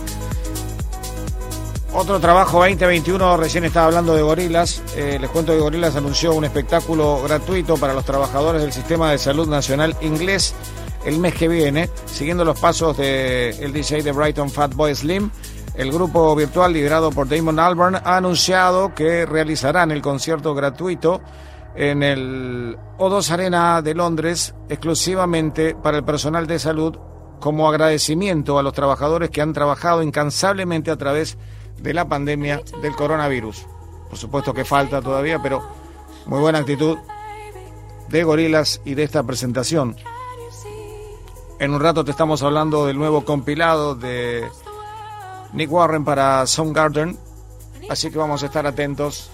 Otro trabajo 2021, recién estaba hablando de Gorilas. Eh, les cuento que Gorilas anunció un espectáculo gratuito para los trabajadores del Sistema de Salud Nacional Inglés el mes que viene, siguiendo los pasos del DJ de Brighton Fatboy Slim. El grupo virtual liderado por Damon Albarn ha anunciado que realizarán el concierto gratuito en el O2 Arena de Londres exclusivamente para el personal de salud como agradecimiento a los trabajadores que han trabajado incansablemente a través de la pandemia del coronavirus. Por supuesto que falta todavía, pero muy buena actitud de Gorilas y de esta presentación. En un rato te estamos hablando del nuevo compilado de Nick Warren para Soundgarden, así que vamos a estar atentos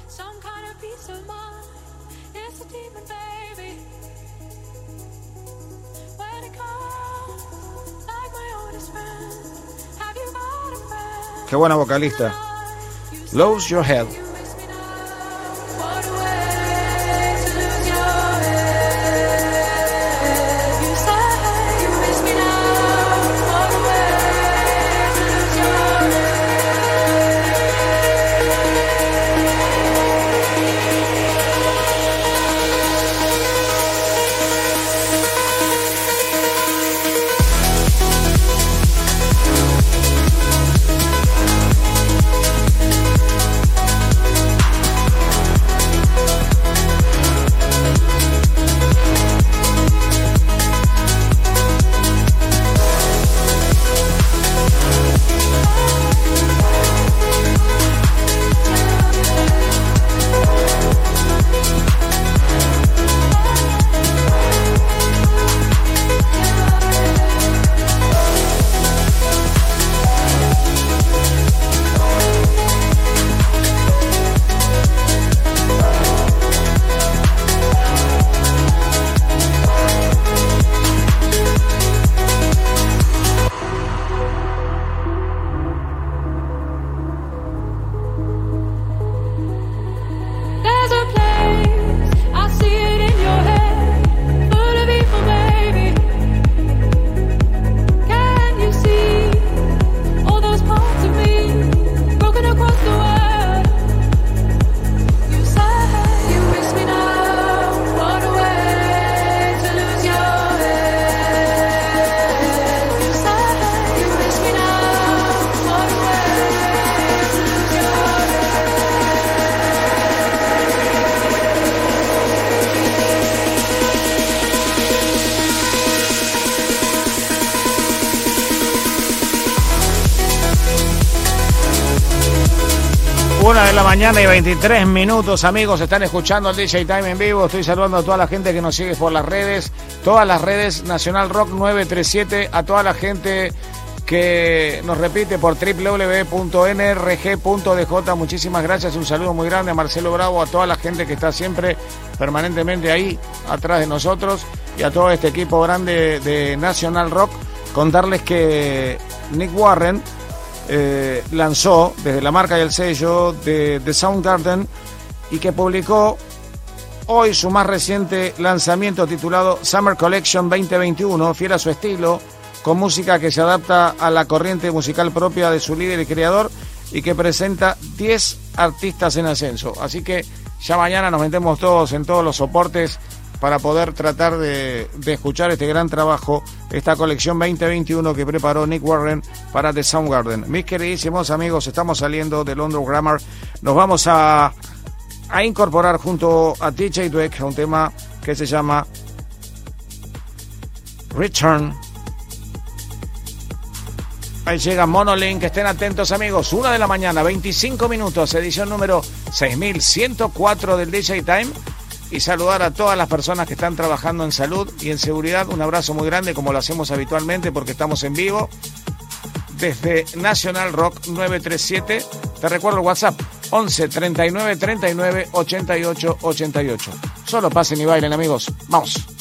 Qué buena vocalista. Lose Your Head. Mañana y 23 minutos, amigos, están escuchando el DJ Time en vivo. Estoy saludando a toda la gente que nos sigue por las redes, todas las redes Nacional Rock 937, a toda la gente que nos repite por www.nrg.dj. Muchísimas gracias, un saludo muy grande a Marcelo Bravo, a toda la gente que está siempre permanentemente ahí atrás de nosotros y a todo este equipo grande de Nacional Rock. Contarles que Nick Warren eh, lanzó desde la marca y el sello de, de Soundgarden y que publicó hoy su más reciente lanzamiento titulado Summer Collection 2021, fiel a su estilo, con música que se adapta a la corriente musical propia de su líder y creador y que presenta 10 artistas en ascenso. Así que ya mañana nos metemos todos en todos los soportes para poder tratar de, escuchar este gran trabajo, esta colección 2021 que preparó Nick Warren para The Soundgarden. Mis queridísimos amigos, estamos saliendo de London Grammar. Nos vamos a, incorporar junto a DJ Dweck a un tema que se llama Return. Ahí llega Monolink, estén atentos amigos, una de la mañana, 25 minutos, edición número 6104 del DJ Time y saludar a todas las personas que están trabajando en salud y en seguridad. Un abrazo muy grande como lo hacemos habitualmente porque estamos en vivo desde National Rock 937. Te recuerdo el WhatsApp 11 39 39 88 88. Solo pasen y bailen amigos. Vamos.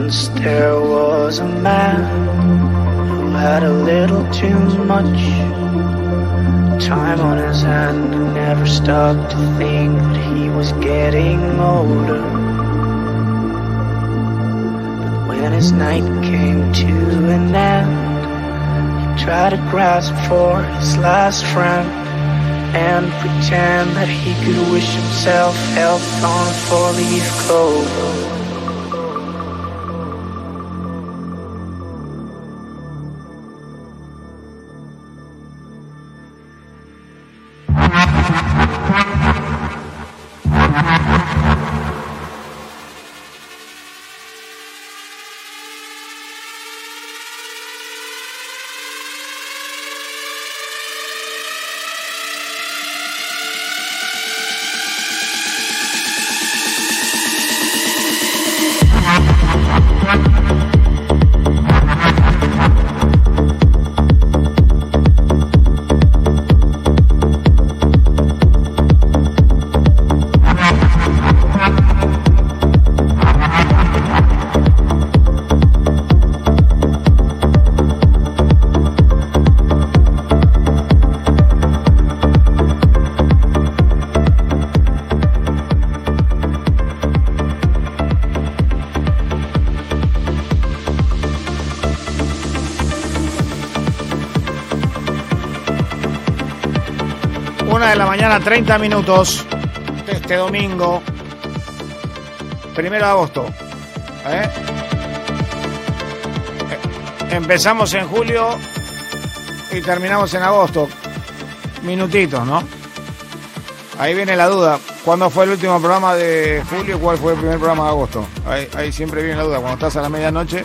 Once there was a man who had a little too much time on his hand and never stopped to think that he was getting older. But when his night came to an end, he tried to grasp for his last friend and pretend that he could wish himself health on a four-leaf clover. Mañana, 30 minutos este domingo, primero de agosto. ¿eh? Empezamos en julio y terminamos en agosto. Minutitos, ¿no? Ahí viene la duda. ¿Cuándo fue el último programa de julio cuál fue el primer programa de agosto? Ahí, siempre viene la duda. Cuando estás a la medianoche,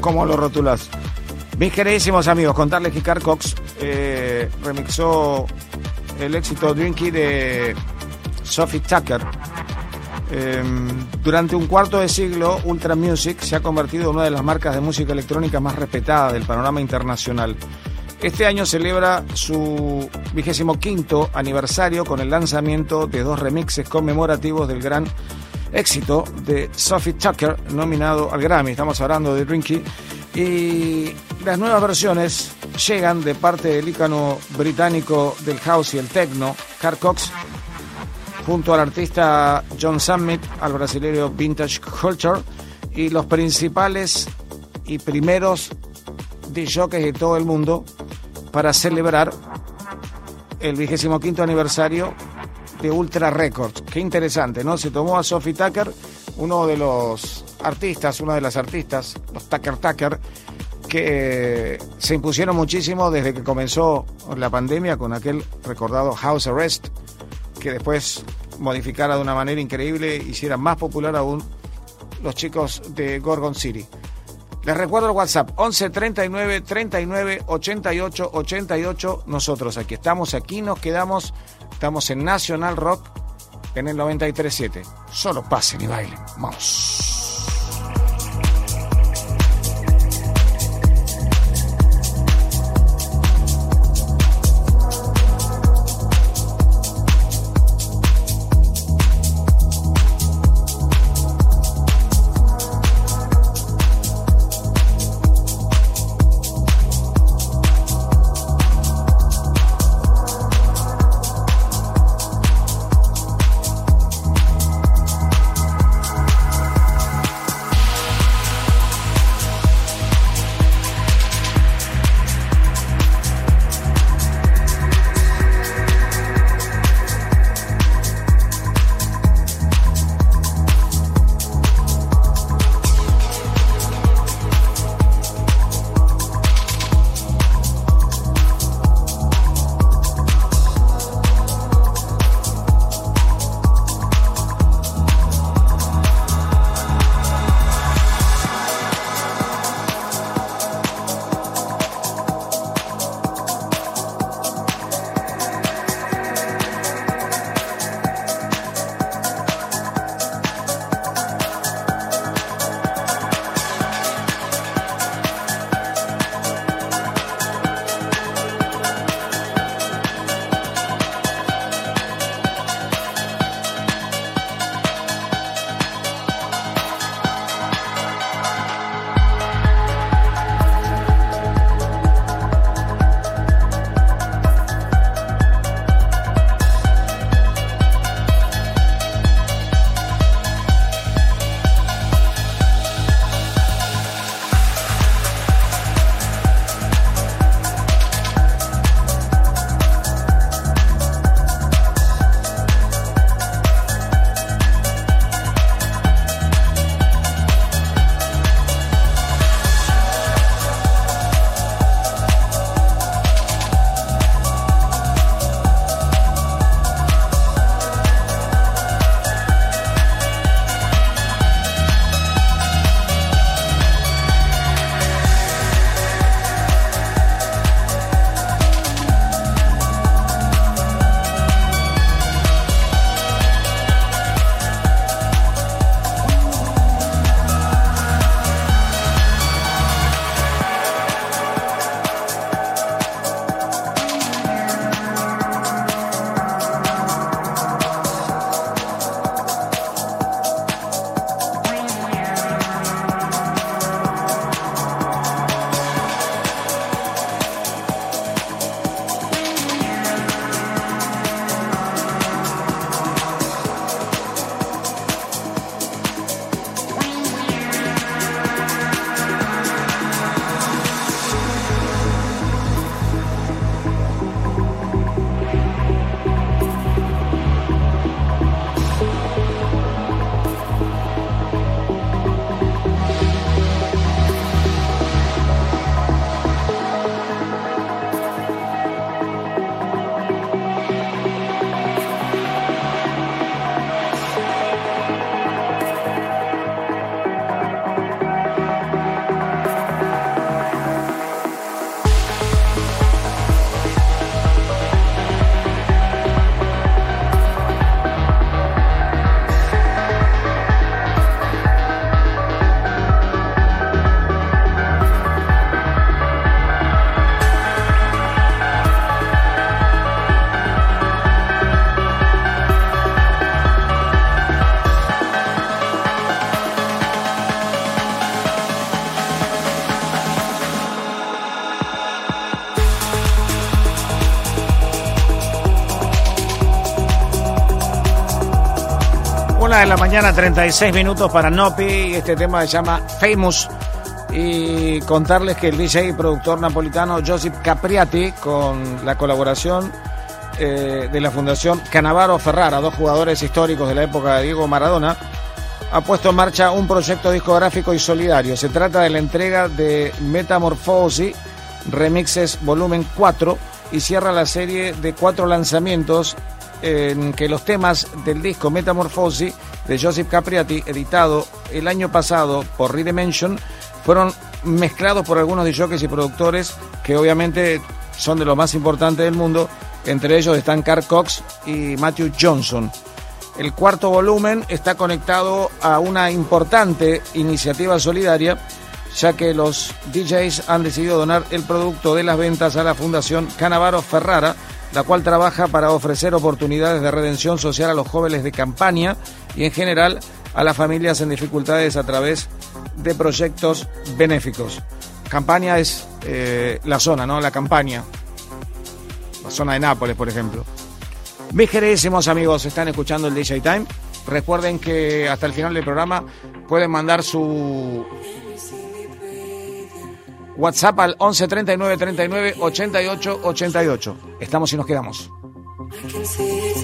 ¿cómo lo rotulas? Mis queridísimos amigos, contarles que Carl Cox eh, remixó el éxito Drinky de Sophie Tucker. Eh, durante un cuarto de siglo, Ultra Music se ha convertido en una de las marcas de música electrónica más respetadas del panorama internacional. Este año celebra su vigésimo quinto aniversario con el lanzamiento de dos remixes conmemorativos del gran éxito de Sophie Tucker, nominado al Grammy. Estamos hablando de Drinky. Y las nuevas versiones llegan de parte del ícono británico del house y el techno, Carl Cox, junto al artista John Summit, al brasileño Vintage Culture y los principales y primeros DJs de todo el mundo para celebrar el vigésimo quinto aniversario de Ultra Records. Qué interesante, ¿no? Se tomó a Sophie Tucker, uno de los artistas, una de las artistas, los Tucker Tucker, que eh, se impusieron muchísimo desde que comenzó la pandemia con aquel recordado House Arrest, que después modificara de una manera increíble, hiciera más popular aún los chicos de Gorgon City. Les recuerdo el WhatsApp 11 39 39 88 88. Nosotros aquí estamos, aquí nos quedamos. Estamos en National Rock en el 93.7. Solo pasen y bailen. Vamos. Mañana, 36 minutos para Nopi. Este tema se llama Famous. Y contarles que el DJ y productor napolitano Josip Capriati, con la colaboración eh, de la Fundación Canavaro Ferrara, dos jugadores históricos de la época de Diego Maradona, ha puesto en marcha un proyecto discográfico y solidario. Se trata de la entrega de Metamorphosis Remixes Volumen 4 y cierra la serie de cuatro lanzamientos en que los temas del disco Metamorphosis de Joseph Capriati, editado el año pasado por Redimension, fueron mezclados por algunos DJs y productores que obviamente son de los más importantes del mundo. Entre ellos están Carl Cox y Matthew Johnson. El cuarto volumen está conectado a una importante iniciativa solidaria, ya que los DJs han decidido donar el producto de las ventas a la Fundación Canavaro Ferrara, la cual trabaja para ofrecer oportunidades de redención social a los jóvenes de campaña y en general a las familias en dificultades a través de proyectos benéficos. Campaña es eh, la zona, ¿no? La campaña. La zona de Nápoles, por ejemplo. Mis queridísimos amigos, están escuchando el DJ Time. Recuerden que hasta el final del programa pueden mandar su WhatsApp al 11 39 39 88 88. Estamos y nos quedamos. I can see it's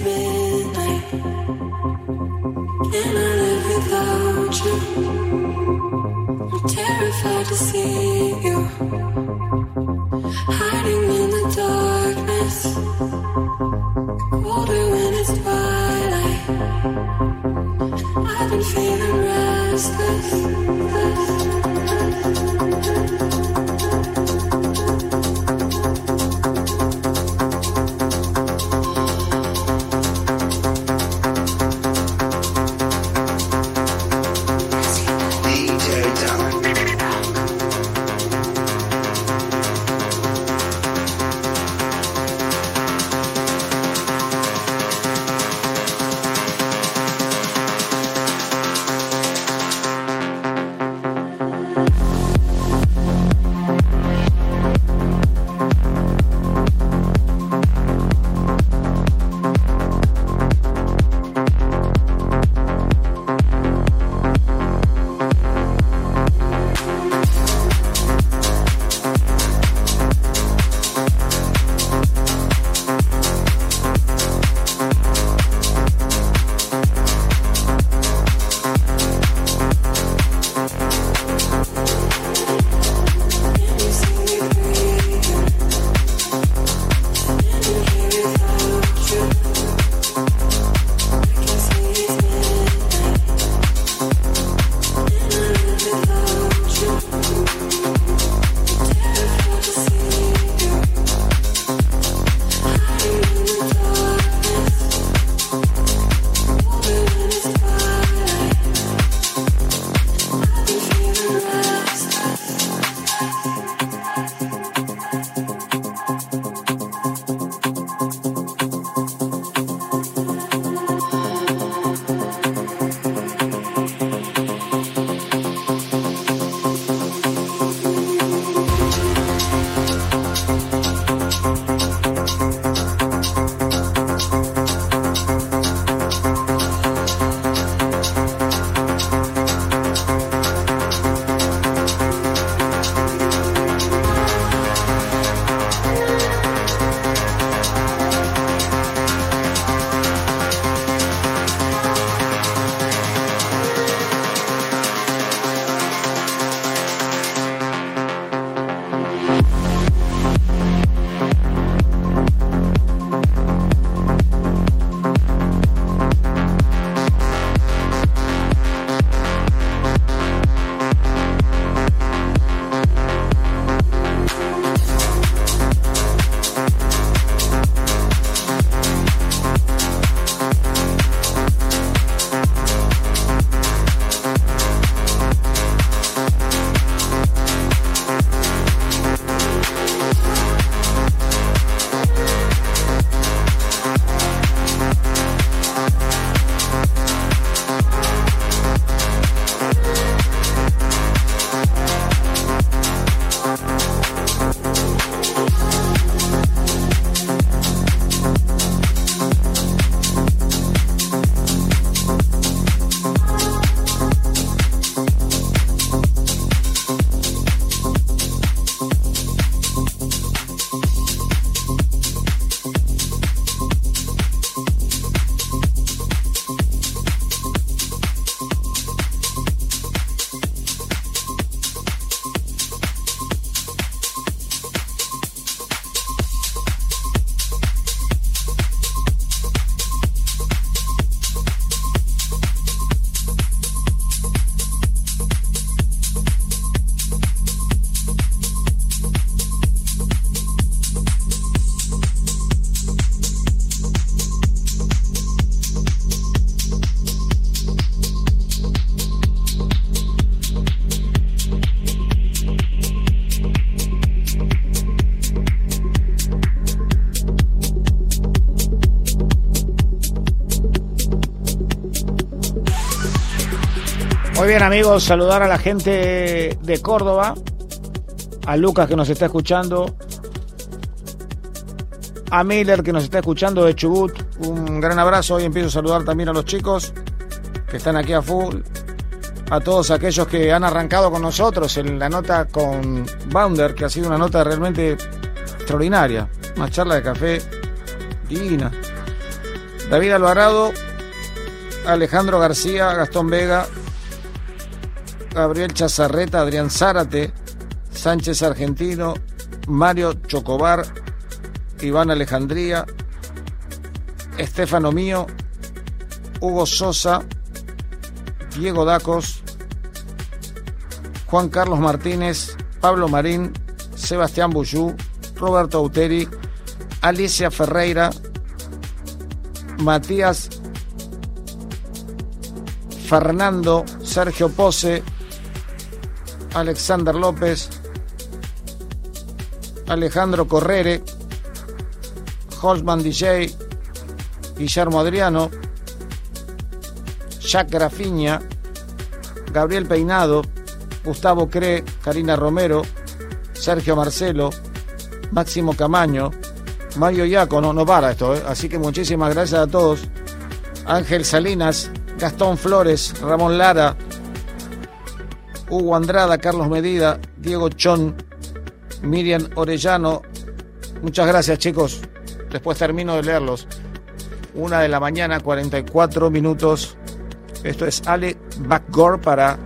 bien amigos, saludar a la gente de Córdoba, a Lucas que nos está escuchando, a Miller que nos está escuchando de Chubut, un gran abrazo, hoy empiezo a saludar también a los chicos que están aquí a full, a todos aquellos que han arrancado con nosotros en la nota con Bounder, que ha sido una nota realmente extraordinaria, una charla de café divina. David Alvarado, Alejandro García, Gastón Vega, Gabriel Chazarreta, Adrián Zárate, Sánchez Argentino, Mario Chocobar, Iván Alejandría, Estefano Mío, Hugo Sosa, Diego Dacos, Juan Carlos Martínez, Pablo Marín, Sebastián Buyú, Roberto Auteri, Alicia Ferreira, Matías Fernando, Sergio Pose, Alexander López, Alejandro Correre, Holzman DJ, Guillermo Adriano, Jack Grafiña, Gabriel Peinado, Gustavo Cre, Karina Romero, Sergio Marcelo, Máximo Camaño, Mario Iacono, no para esto, ¿eh? así que muchísimas gracias a todos. Ángel Salinas, Gastón Flores, Ramón Lara, Hugo Andrada, Carlos Medida, Diego Chon, Miriam Orellano. Muchas gracias chicos. Después termino de leerlos. Una de la mañana, 44 minutos. Esto es Ale Backgore para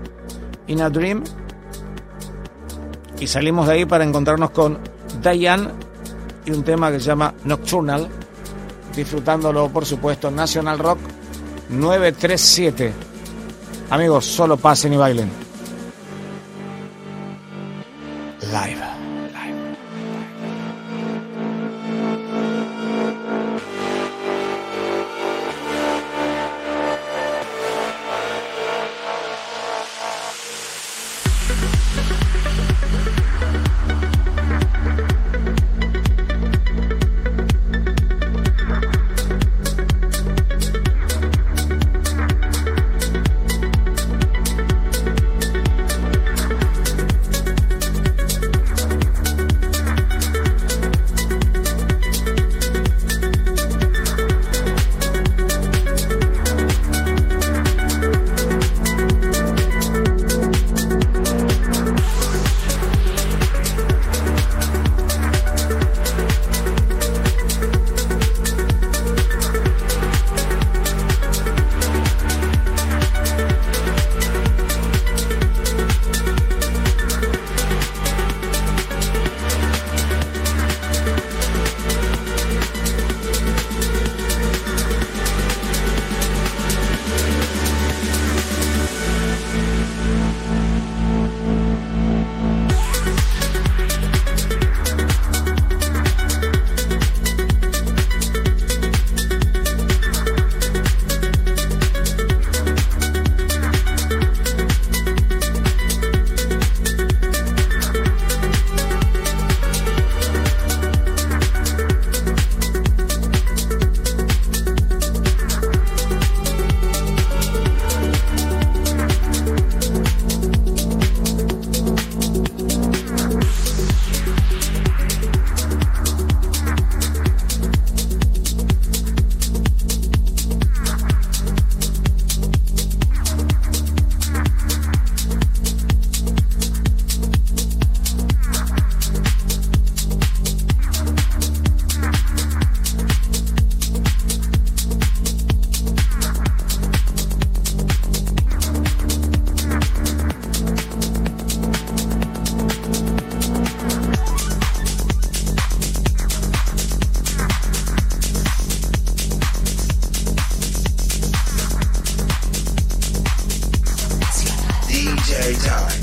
In a Dream. Y salimos de ahí para encontrarnos con Diane y un tema que se llama Nocturnal. Disfrutándolo, por supuesto, National Rock 937. Amigos, solo pasen y bailen. DJ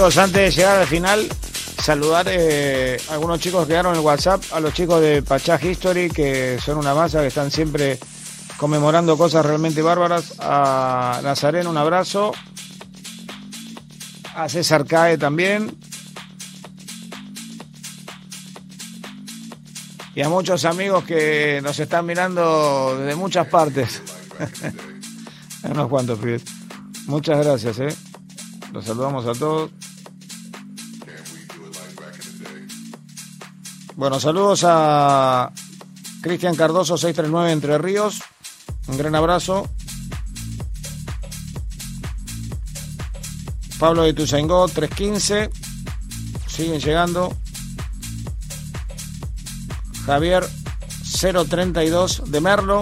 antes de llegar al final, saludar eh, a algunos chicos que quedaron en el WhatsApp, a los chicos de Pachá History, que son una masa, que están siempre conmemorando cosas realmente bárbaras. A Nazareno, un abrazo. A César Cae también. Y a muchos amigos que nos están mirando desde muchas partes. Unos cuantos, pibes. Muchas gracias, ¿eh? Los saludamos a todos. Bueno, saludos a Cristian Cardoso 639 Entre Ríos. Un gran abrazo. Pablo de Tuzaingó 315. Siguen llegando. Javier 032 de Merlo.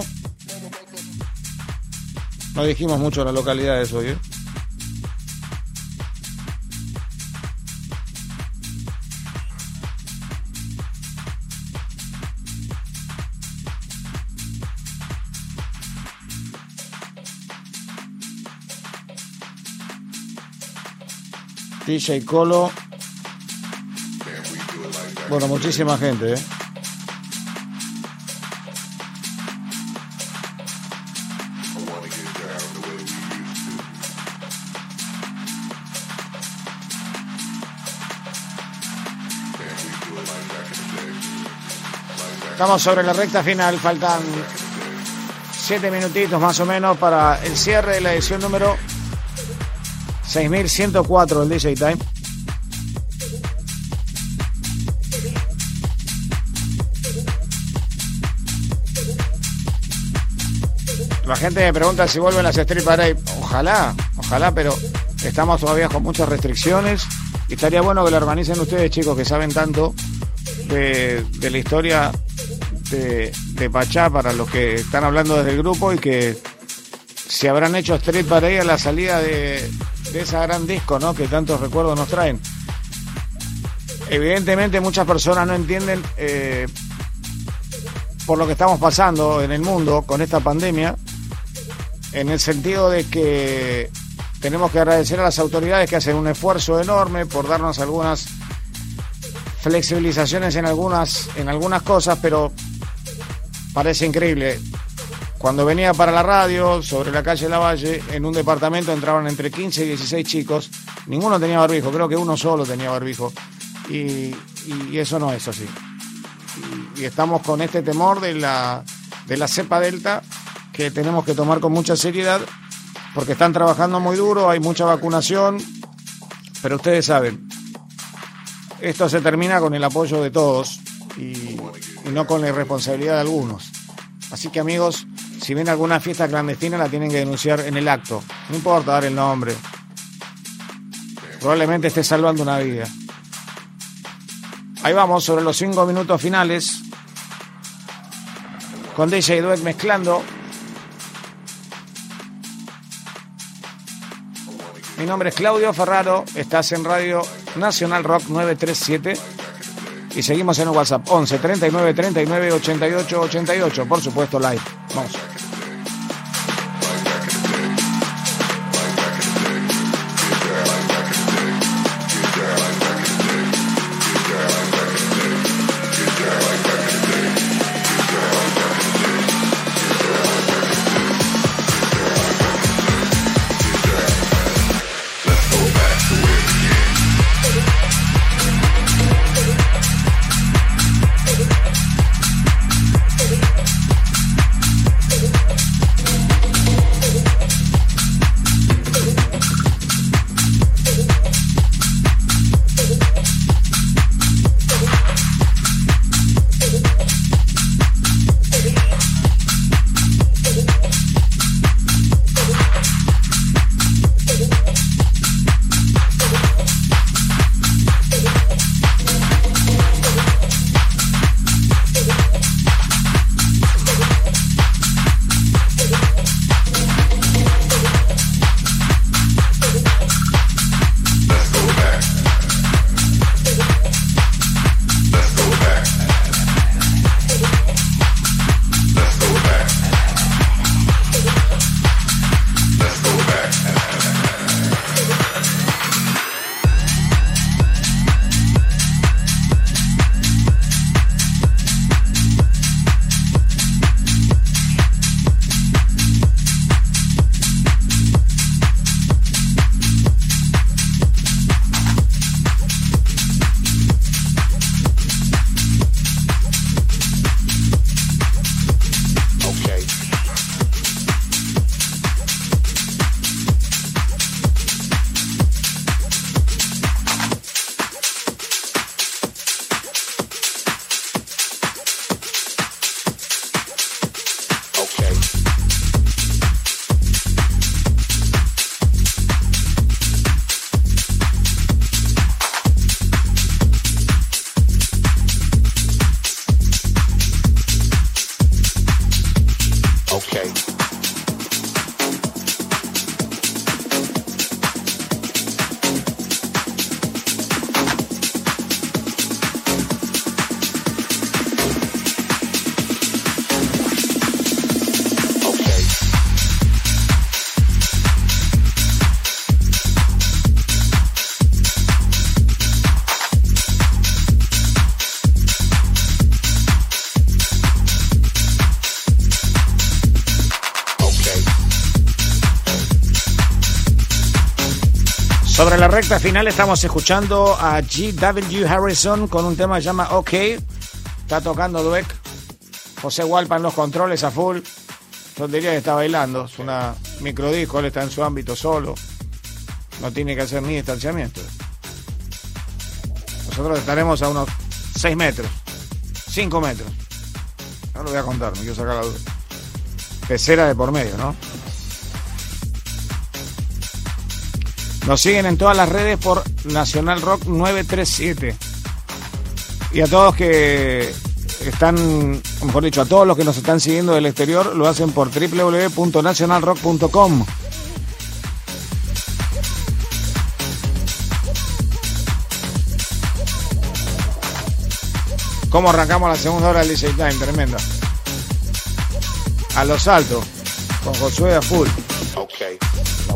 No dijimos mucho las localidades hoy, ¿eh? DJ Colo. Bueno, muchísima gente, ¿eh? Estamos sobre la recta final, faltan siete minutitos más o menos para el cierre de la edición número 6104 del DJ Time. La gente me pregunta si vuelven las Street Parade. Ojalá, ojalá, pero estamos todavía con muchas restricciones. Y estaría bueno que lo organicen ustedes, chicos, que saben tanto de, la historia de, Pachá para los que están hablando desde el grupo y que se habrán hecho Street Parade a la salida de, de esa gran disco, ¿no? Que tantos recuerdos nos traen. Evidentemente muchas personas no entienden eh, por lo que estamos pasando en el mundo con esta pandemia, en el sentido de que tenemos que agradecer a las autoridades que hacen un esfuerzo enorme por darnos algunas flexibilizaciones en algunas, en algunas cosas, pero parece increíble. Cuando venía para la radio, sobre la calle Lavalle, en un departamento entraban entre 15 y 16 chicos. Ninguno tenía barbijo, creo que uno solo tenía barbijo. Y, eso no es así. Y, estamos con este temor de la, de la cepa delta que tenemos que tomar con mucha seriedad porque están trabajando muy duro, hay mucha vacunación, pero ustedes saben, esto se termina con el apoyo de todos y no con la irresponsabilidad de algunos. Así que amigos, si ven alguna fiesta clandestina la tienen que denunciar en el acto. No importa dar el nombre. Probablemente esté salvando una vida. Ahí vamos, sobre los cinco minutos finales. Con DJ Dweck mezclando. Mi nombre es Claudio Ferraro. Estás en Radio Nacional Rock 937. Y seguimos en el WhatsApp 11 39 39 88 88. Por supuesto, live. Vamos. Recta final estamos escuchando a G.W. Harrison con un tema que se llama OK. Está tocando Dweck. José Walpa en los controles a full. Yo diría que está bailando. Es una microdisco, él está en su ámbito solo. No tiene que hacer ni distanciamiento. Nosotros estaremos a unos 6 metros. 5 metros. No lo voy a contar, me quiero sacar la duda. Pecera de por medio, ¿no? Nos siguen en todas las redes por Nacional Rock 937. Y a todos que están, mejor dicho, a todos los que nos están siguiendo del exterior, lo hacen por www.nacionalrock.com. ¿Cómo arrancamos la segunda hora del DJ Time? Tremenda. A los altos, con Josué a full. Okay. How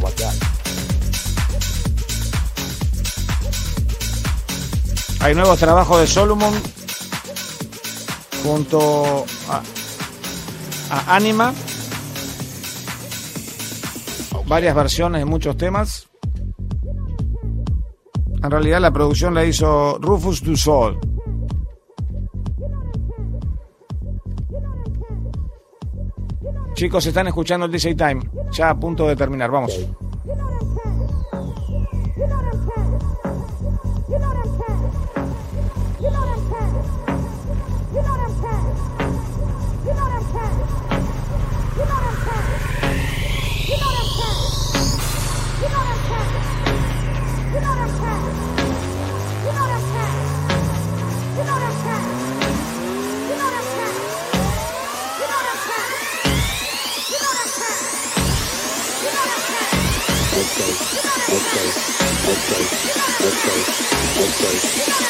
Hay nuevos trabajos de Solomon junto a, a Anima. Varias versiones de muchos temas. En realidad la producción la hizo Rufus Du Sol. Chicos, están escuchando el DJ Time. Ya a punto de terminar. Vamos. Okay.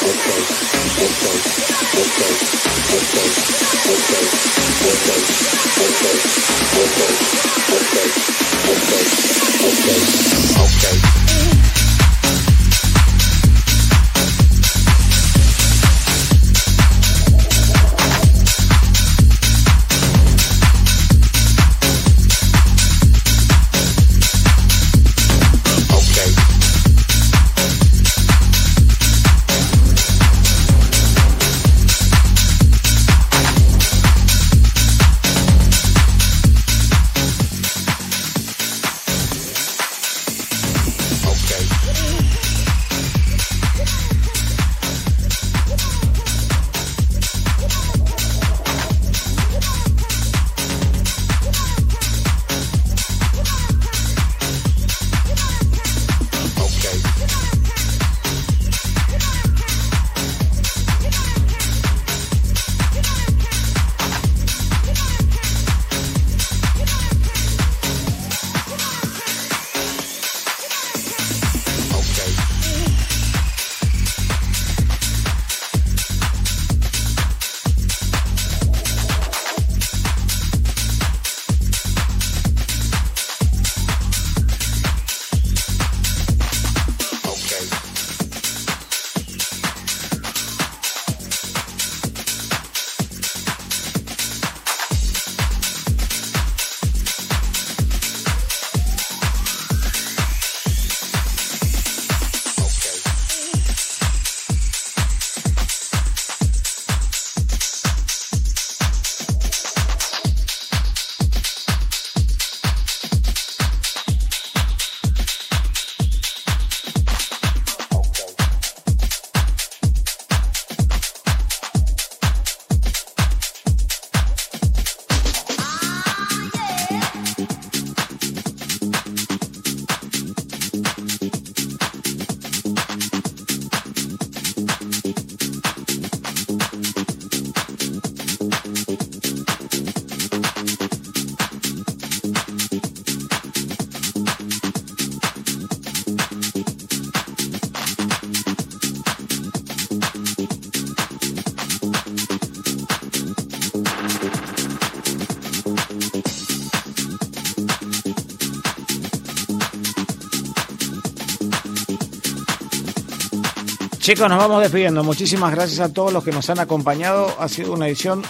Chicos, nos vamos despidiendo. Muchísimas gracias a todos los que nos han acompañado. Ha sido una edición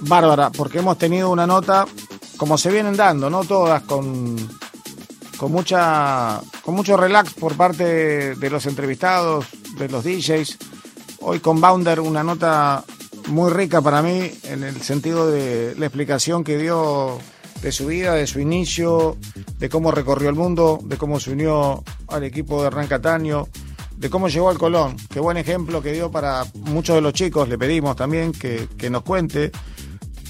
bárbara, porque hemos tenido una nota, como se vienen dando, no todas con con mucha con mucho relax por parte de los entrevistados, de los DJs. Hoy con Bounder una nota muy rica para mí en el sentido de la explicación que dio de su vida, de su inicio, de cómo recorrió el mundo, de cómo se unió al equipo de Hernán Cataño, cómo llegó al Colón. Qué buen ejemplo que dio para muchos de los chicos. Le pedimos también que, que nos cuente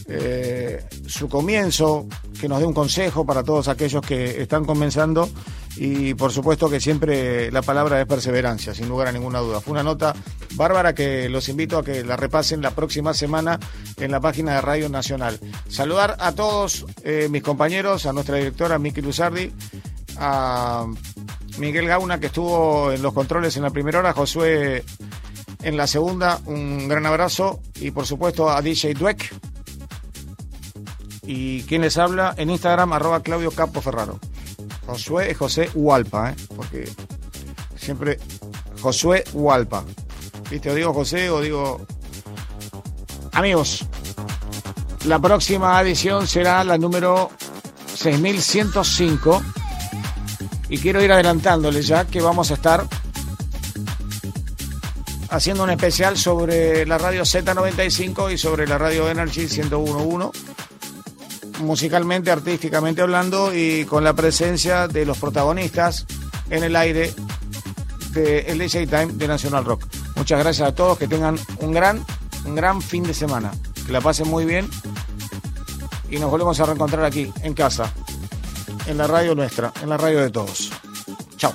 eh, su comienzo, que nos dé un consejo para todos aquellos que están comenzando y por supuesto que siempre la palabra es perseverancia, sin lugar a ninguna duda. Fue una nota bárbara que los invito a que la repasen la próxima semana en la página de Radio Nacional. Saludar a todos eh, mis compañeros, a nuestra directora Miki Luzardi, a Miguel Gauna que estuvo en los controles en la primera hora, Josué en la segunda, un gran abrazo y por supuesto a DJ Dweck y quien les habla en Instagram, arroba Claudio Capo Ferraro. Josué es José Hualpa, ¿eh? porque siempre Josué Hualpa. ¿Viste? O digo José o digo... Amigos, la próxima edición será la número 6105 y quiero ir adelantándoles ya que vamos a estar haciendo un especial sobre la radio Z95 y sobre la radio Energy 1011 musicalmente, artísticamente hablando y con la presencia de los protagonistas en el aire del DJ Time de National Rock. Muchas gracias a todos, que tengan un gran, un gran fin de semana, que la pasen muy bien y nos volvemos a reencontrar aquí, en casa, en la radio nuestra, en la radio de todos. Chao.